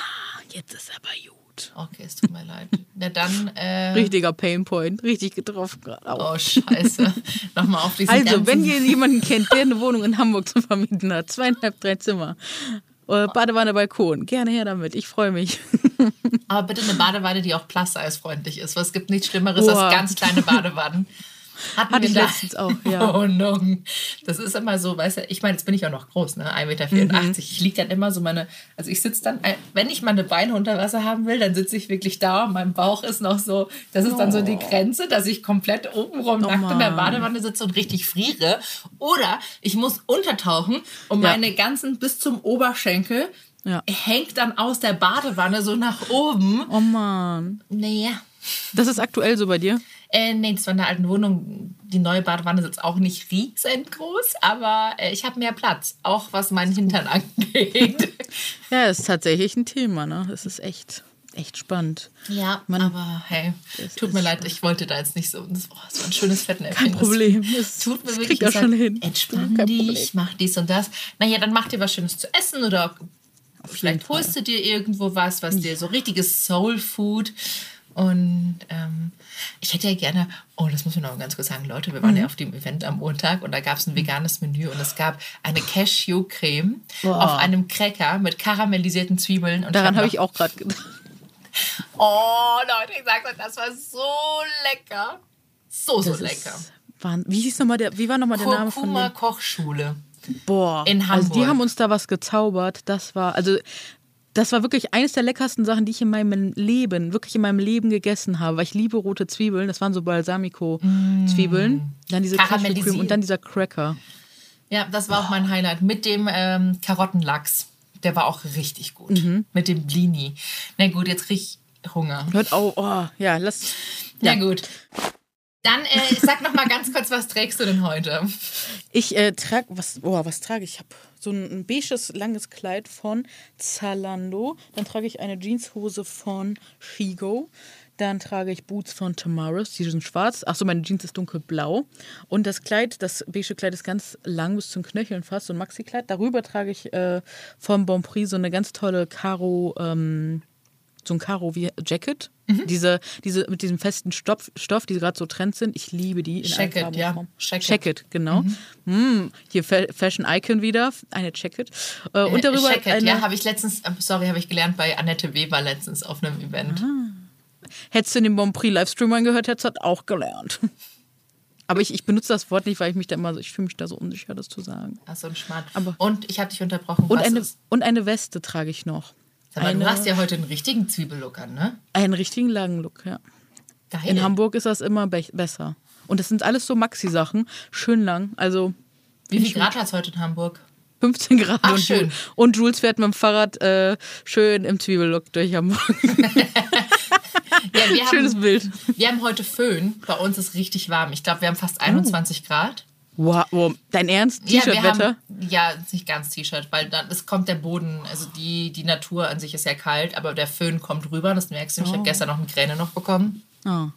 S1: jetzt ist aber gut.
S2: Okay, es tut mir leid. Na dann, äh,
S1: Richtiger Painpoint, richtig getroffen gerade. auch.
S2: oh scheiße. Nochmal auf diesen
S1: Also, wenn ihr jemanden kennt, der eine Wohnung in Hamburg zu vermieten hat, zweieinhalb, drei Zimmer, äh, Badewanne, Balkon, gerne her damit. Ich freue mich.
S2: Aber bitte eine Badewanne, die auch plus-size-freundlich ist, weil es gibt nichts Schlimmeres
S1: Boah.
S2: als ganz kleine Badewannen. Hatten
S1: Hatte ich
S2: da-
S1: letztens auch, ja.
S2: Oh no. Das ist immer so, weißt du, ich meine, jetzt bin ich auch noch groß, ne? 1,84 Meter.
S1: Mhm.
S2: Ich liege dann immer so meine, also ich sitze dann, äh, wenn ich meine Beine unter Wasser haben will, dann sitze ich wirklich da und mein Bauch ist noch so, das ist dann so die Grenze, dass ich komplett obenrum nackt in der
S1: Oh.
S2: Badewanne sitze und richtig friere. Oder ich muss untertauchen und
S1: Ja.
S2: meine ganzen bis zum Oberschenkel
S1: Ja.
S2: hängt dann aus der Badewanne so nach oben.
S1: Oh Mann.
S2: Naja.
S1: Das ist aktuell so bei dir?
S2: Äh, nee, das war in der alten Wohnung. Die neue Badewanne ist jetzt auch nicht riesengroß, aber äh, ich habe mehr Platz, auch was meinen Hintern angeht.
S1: Ja, ist tatsächlich ein Thema, ne? Das ist echt, echt spannend.
S2: ja,
S1: Mann.
S2: aber hey, tut mir leid, ich wollte da jetzt nicht so. Das, oh, das war ein schönes Fettnäpfchen.
S1: Kein Problem. Das,
S2: Tut mir wirklich leid.
S1: schon hin.
S2: Entspann dich, mach dies und das. Naja, dann mach dir was Schönes zu essen oder vielleicht holst du dir irgendwo was, was dir so richtiges Soul Food. Und ähm, ich hätte ja gerne, oh, das muss ich noch mal ganz kurz sagen, Leute, wir waren
S1: Mhm.
S2: ja auf dem Event am Montag und da gab es ein veganes Menü und es gab eine Cashew-Creme
S1: Boah.
S2: auf einem Cracker mit karamellisierten Zwiebeln. Und
S1: Daran
S2: hab
S1: habe ich auch gerade gedacht.
S2: Oh, Leute, ich sag's euch, das war so lecker. So, so
S1: Das
S2: lecker.
S1: Wahn- Wie hieß noch mal der, wie war nochmal der Name von
S2: Kurkuma? Kochschule.
S1: Boah,
S2: in
S1: Also die
S2: Hamburg.
S1: haben uns da was gezaubert. Das war, also das war wirklich eines der leckersten Sachen, die ich in meinem Leben, wirklich in meinem Leben gegessen habe. Weil ich liebe rote Zwiebeln. Das waren so Balsamico-Zwiebeln. Dann diese. Cashewcreme und dann dieser Cracker.
S2: Ja, das war auch mein Highlight. Mit dem ähm, Karottenlachs. Der war auch richtig gut.
S1: Mhm.
S2: Mit dem Blini. Na gut, jetzt krieg ich Hunger.
S1: Hört auf, oh, ja, lass.
S2: Ja, gut. Dann äh, sag noch mal ganz kurz, was trägst du denn heute?
S1: Ich äh, trage, was, oh, was trage ich? Ich habe so ein, ein beiges, langes Kleid von Zalando. Dann trage ich eine Jeanshose von Shigo. Dann trage ich Boots von Tamaris, die sind schwarz. Achso, meine Jeans ist dunkelblau. Und das Kleid, das beige Kleid ist ganz lang bis zum Knöcheln fast, so ein Maxi-Kleid. Darüber trage ich äh, vom Bonprix so eine ganz tolle Karo, ähm, so ein Karo wie Jacket.
S2: Mhm.
S1: Diese, diese mit diesem festen Stoff, Stoff die gerade so Trend sind. Ich liebe die in
S2: Jacket, ja. Jacket.
S1: Jacket, genau. Mm, hier Fa Fashion Icon wieder, eine Jacket. Äh, und darüber
S2: Jacket,
S1: eine,
S2: ja, habe ich letztens, äh, sorry, habe ich gelernt bei Annette Weber letztens auf einem Event.
S1: hättest du den Bonprix Livestream angehört, hättest du das auch gelernt. Aber ich, ich benutze das Wort nicht, weil ich mich da immer so, ich fühle mich da so unsicher, das zu sagen.
S2: Ach so ein Schmarrn.
S1: Aber-
S2: Und ich habe dich unterbrochen.
S1: Und eine, und eine Weste trage ich noch.
S2: Mal,
S1: eine-
S2: du hast ja heute einen richtigen Zwiebellook an, ne?
S1: Einen richtigen langen Look, ja.
S2: Geil.
S1: In Hamburg ist das immer be besser. Und das sind alles so Maxi-Sachen, schön lang. Also
S2: Wie viel Grad hat es heute in Hamburg?
S1: 15 Grad.
S2: Ach,
S1: und,
S2: schön.
S1: Jules, und Jules fährt mit dem Fahrrad äh, schön im Zwiebellook durch Hamburg.
S2: Ja, wir
S1: Schönes
S2: haben,
S1: Bild.
S2: Wir haben heute Föhn. Bei uns ist richtig warm. Ich glaube, wir haben fast 21 Grad.
S1: Wow, wow. dein Ernst?
S2: Ja,
S1: T-Shirt-Wetter?
S2: haben- Ja, nicht ganz T-Shirt, weil dann es kommt der Boden, also die, die Natur an sich ist ja kalt, aber der Föhn kommt rüber, das merkst du. Ich habe gestern noch Migräne noch bekommen.
S1: Oh.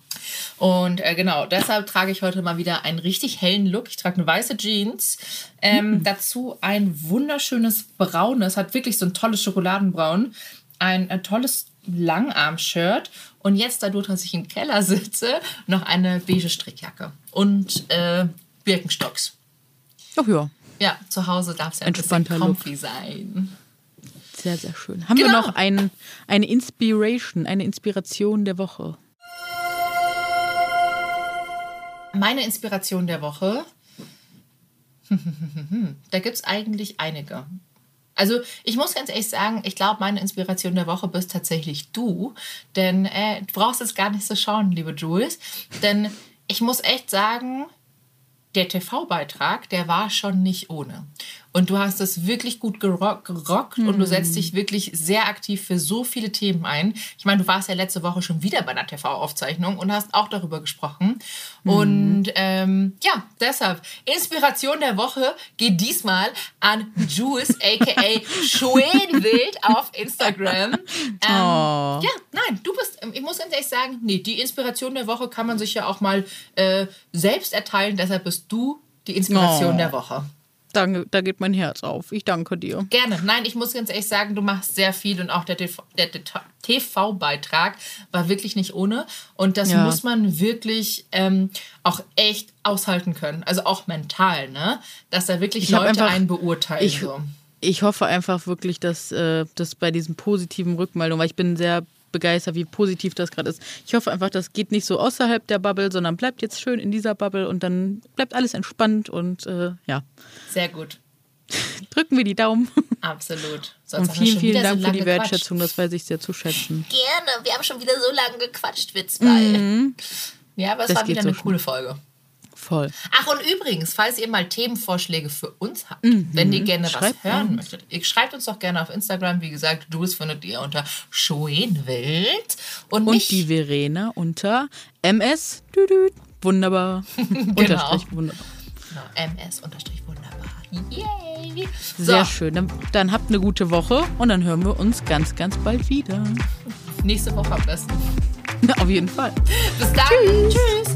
S2: Und äh, genau, deshalb trage ich heute mal wieder einen richtig hellen Look. Ich trage eine weiße Jeans, ähm, dazu ein wunderschönes braunes, hat wirklich so ein tolles Schokoladenbraun, ein, ein tolles Langarm-Shirt und jetzt dadurch, dass ich im Keller sitze, noch eine beige Strickjacke und äh, Birkenstocks.
S1: Ach ja,
S2: Ja, zu Hause darf es ja ein bisschen
S1: Entspannter Look.
S2: comfy sein.
S1: sehr, sehr schön. Haben wir
S2: Genau.
S1: noch ein, eine Inspiration, eine Inspiration der Woche?
S2: Meine Inspiration der Woche, da gibt es eigentlich einige. Also ich muss ganz ehrlich sagen, ich glaube, meine Inspiration der Woche bist tatsächlich du. Denn äh, du brauchst es gar nicht so schauen, liebe Jules. Denn ich muss echt sagen, der TV-Beitrag, der war schon nicht ohne. Und du hast das wirklich gut gerock, gerockt und du setzt dich wirklich sehr aktiv für so viele Themen ein. Ich meine, du warst ja letzte Woche schon wieder bei einer TV-Aufzeichnung und hast auch darüber gesprochen. Und ähm, ja, deshalb, Inspiration der Woche geht diesmal an Jules, aka Schwenwild auf Instagram. Ähm,
S1: Oh.
S2: Ja, nein, du bist, ich muss ganz ehrlich sagen, nee, die Inspiration der Woche kann man sich ja auch mal äh, selbst erteilen. Deshalb bist du die Inspiration
S1: Oh.
S2: der Woche.
S1: Danke, da geht mein Herz auf. Ich danke dir.
S2: Gerne. Nein, ich muss ganz ehrlich sagen, du machst sehr viel und auch der TV der TV-Beitrag war wirklich nicht ohne. Und das
S1: Ja.
S2: muss man wirklich ähm, auch echt aushalten können. Also auch mental, ne? Dass da wirklich
S1: Ich
S2: Leute
S1: einfach-
S2: einen beurteilen.
S1: ich-
S2: so.
S1: Ich hoffe einfach wirklich, dass äh, das bei diesen positiven Rückmeldungen, weil ich bin sehr begeistert, wie positiv das gerade ist. Ich hoffe einfach, das geht nicht so außerhalb der Bubble, sondern bleibt jetzt schön in dieser Bubble und dann bleibt alles entspannt und äh, ja,
S2: Sehr gut.
S1: drücken wir die Daumen.
S2: Absolut. Sonst
S1: Und vielen,
S2: schon
S1: vielen Dank
S2: so
S1: für die
S2: gequatscht.
S1: Wertschätzung, das weiß ich sehr zu schätzen.
S2: Gerne. Wir haben schon wieder so lange gequatscht, wir zwei. Ja, aber es
S1: Das
S2: war wieder
S1: so
S2: eine
S1: schnell.
S2: coole Folge.
S1: Voll.
S2: Ach, und übrigens, falls ihr mal Themenvorschläge für uns habt, wenn ihr gerne was
S1: Schreibt
S2: hören
S1: uns.
S2: möchtet, ihr schreibt uns doch gerne auf Instagram. Wie gesagt, Jules findet ihr unter Schoenwild. Und,
S1: Und
S2: mich,
S1: die Verena unter MS. Düdüt, wunderbar. Unterstrich wunderbar.
S2: genau, ms unterstrich wunderbar. Yay! So,
S1: Sehr schön. Dann, dann habt eine gute Woche und dann hören wir uns ganz, ganz bald wieder.
S2: nächste Woche am besten.
S1: Auf jeden Fall.
S2: Bis dann. Tschüss.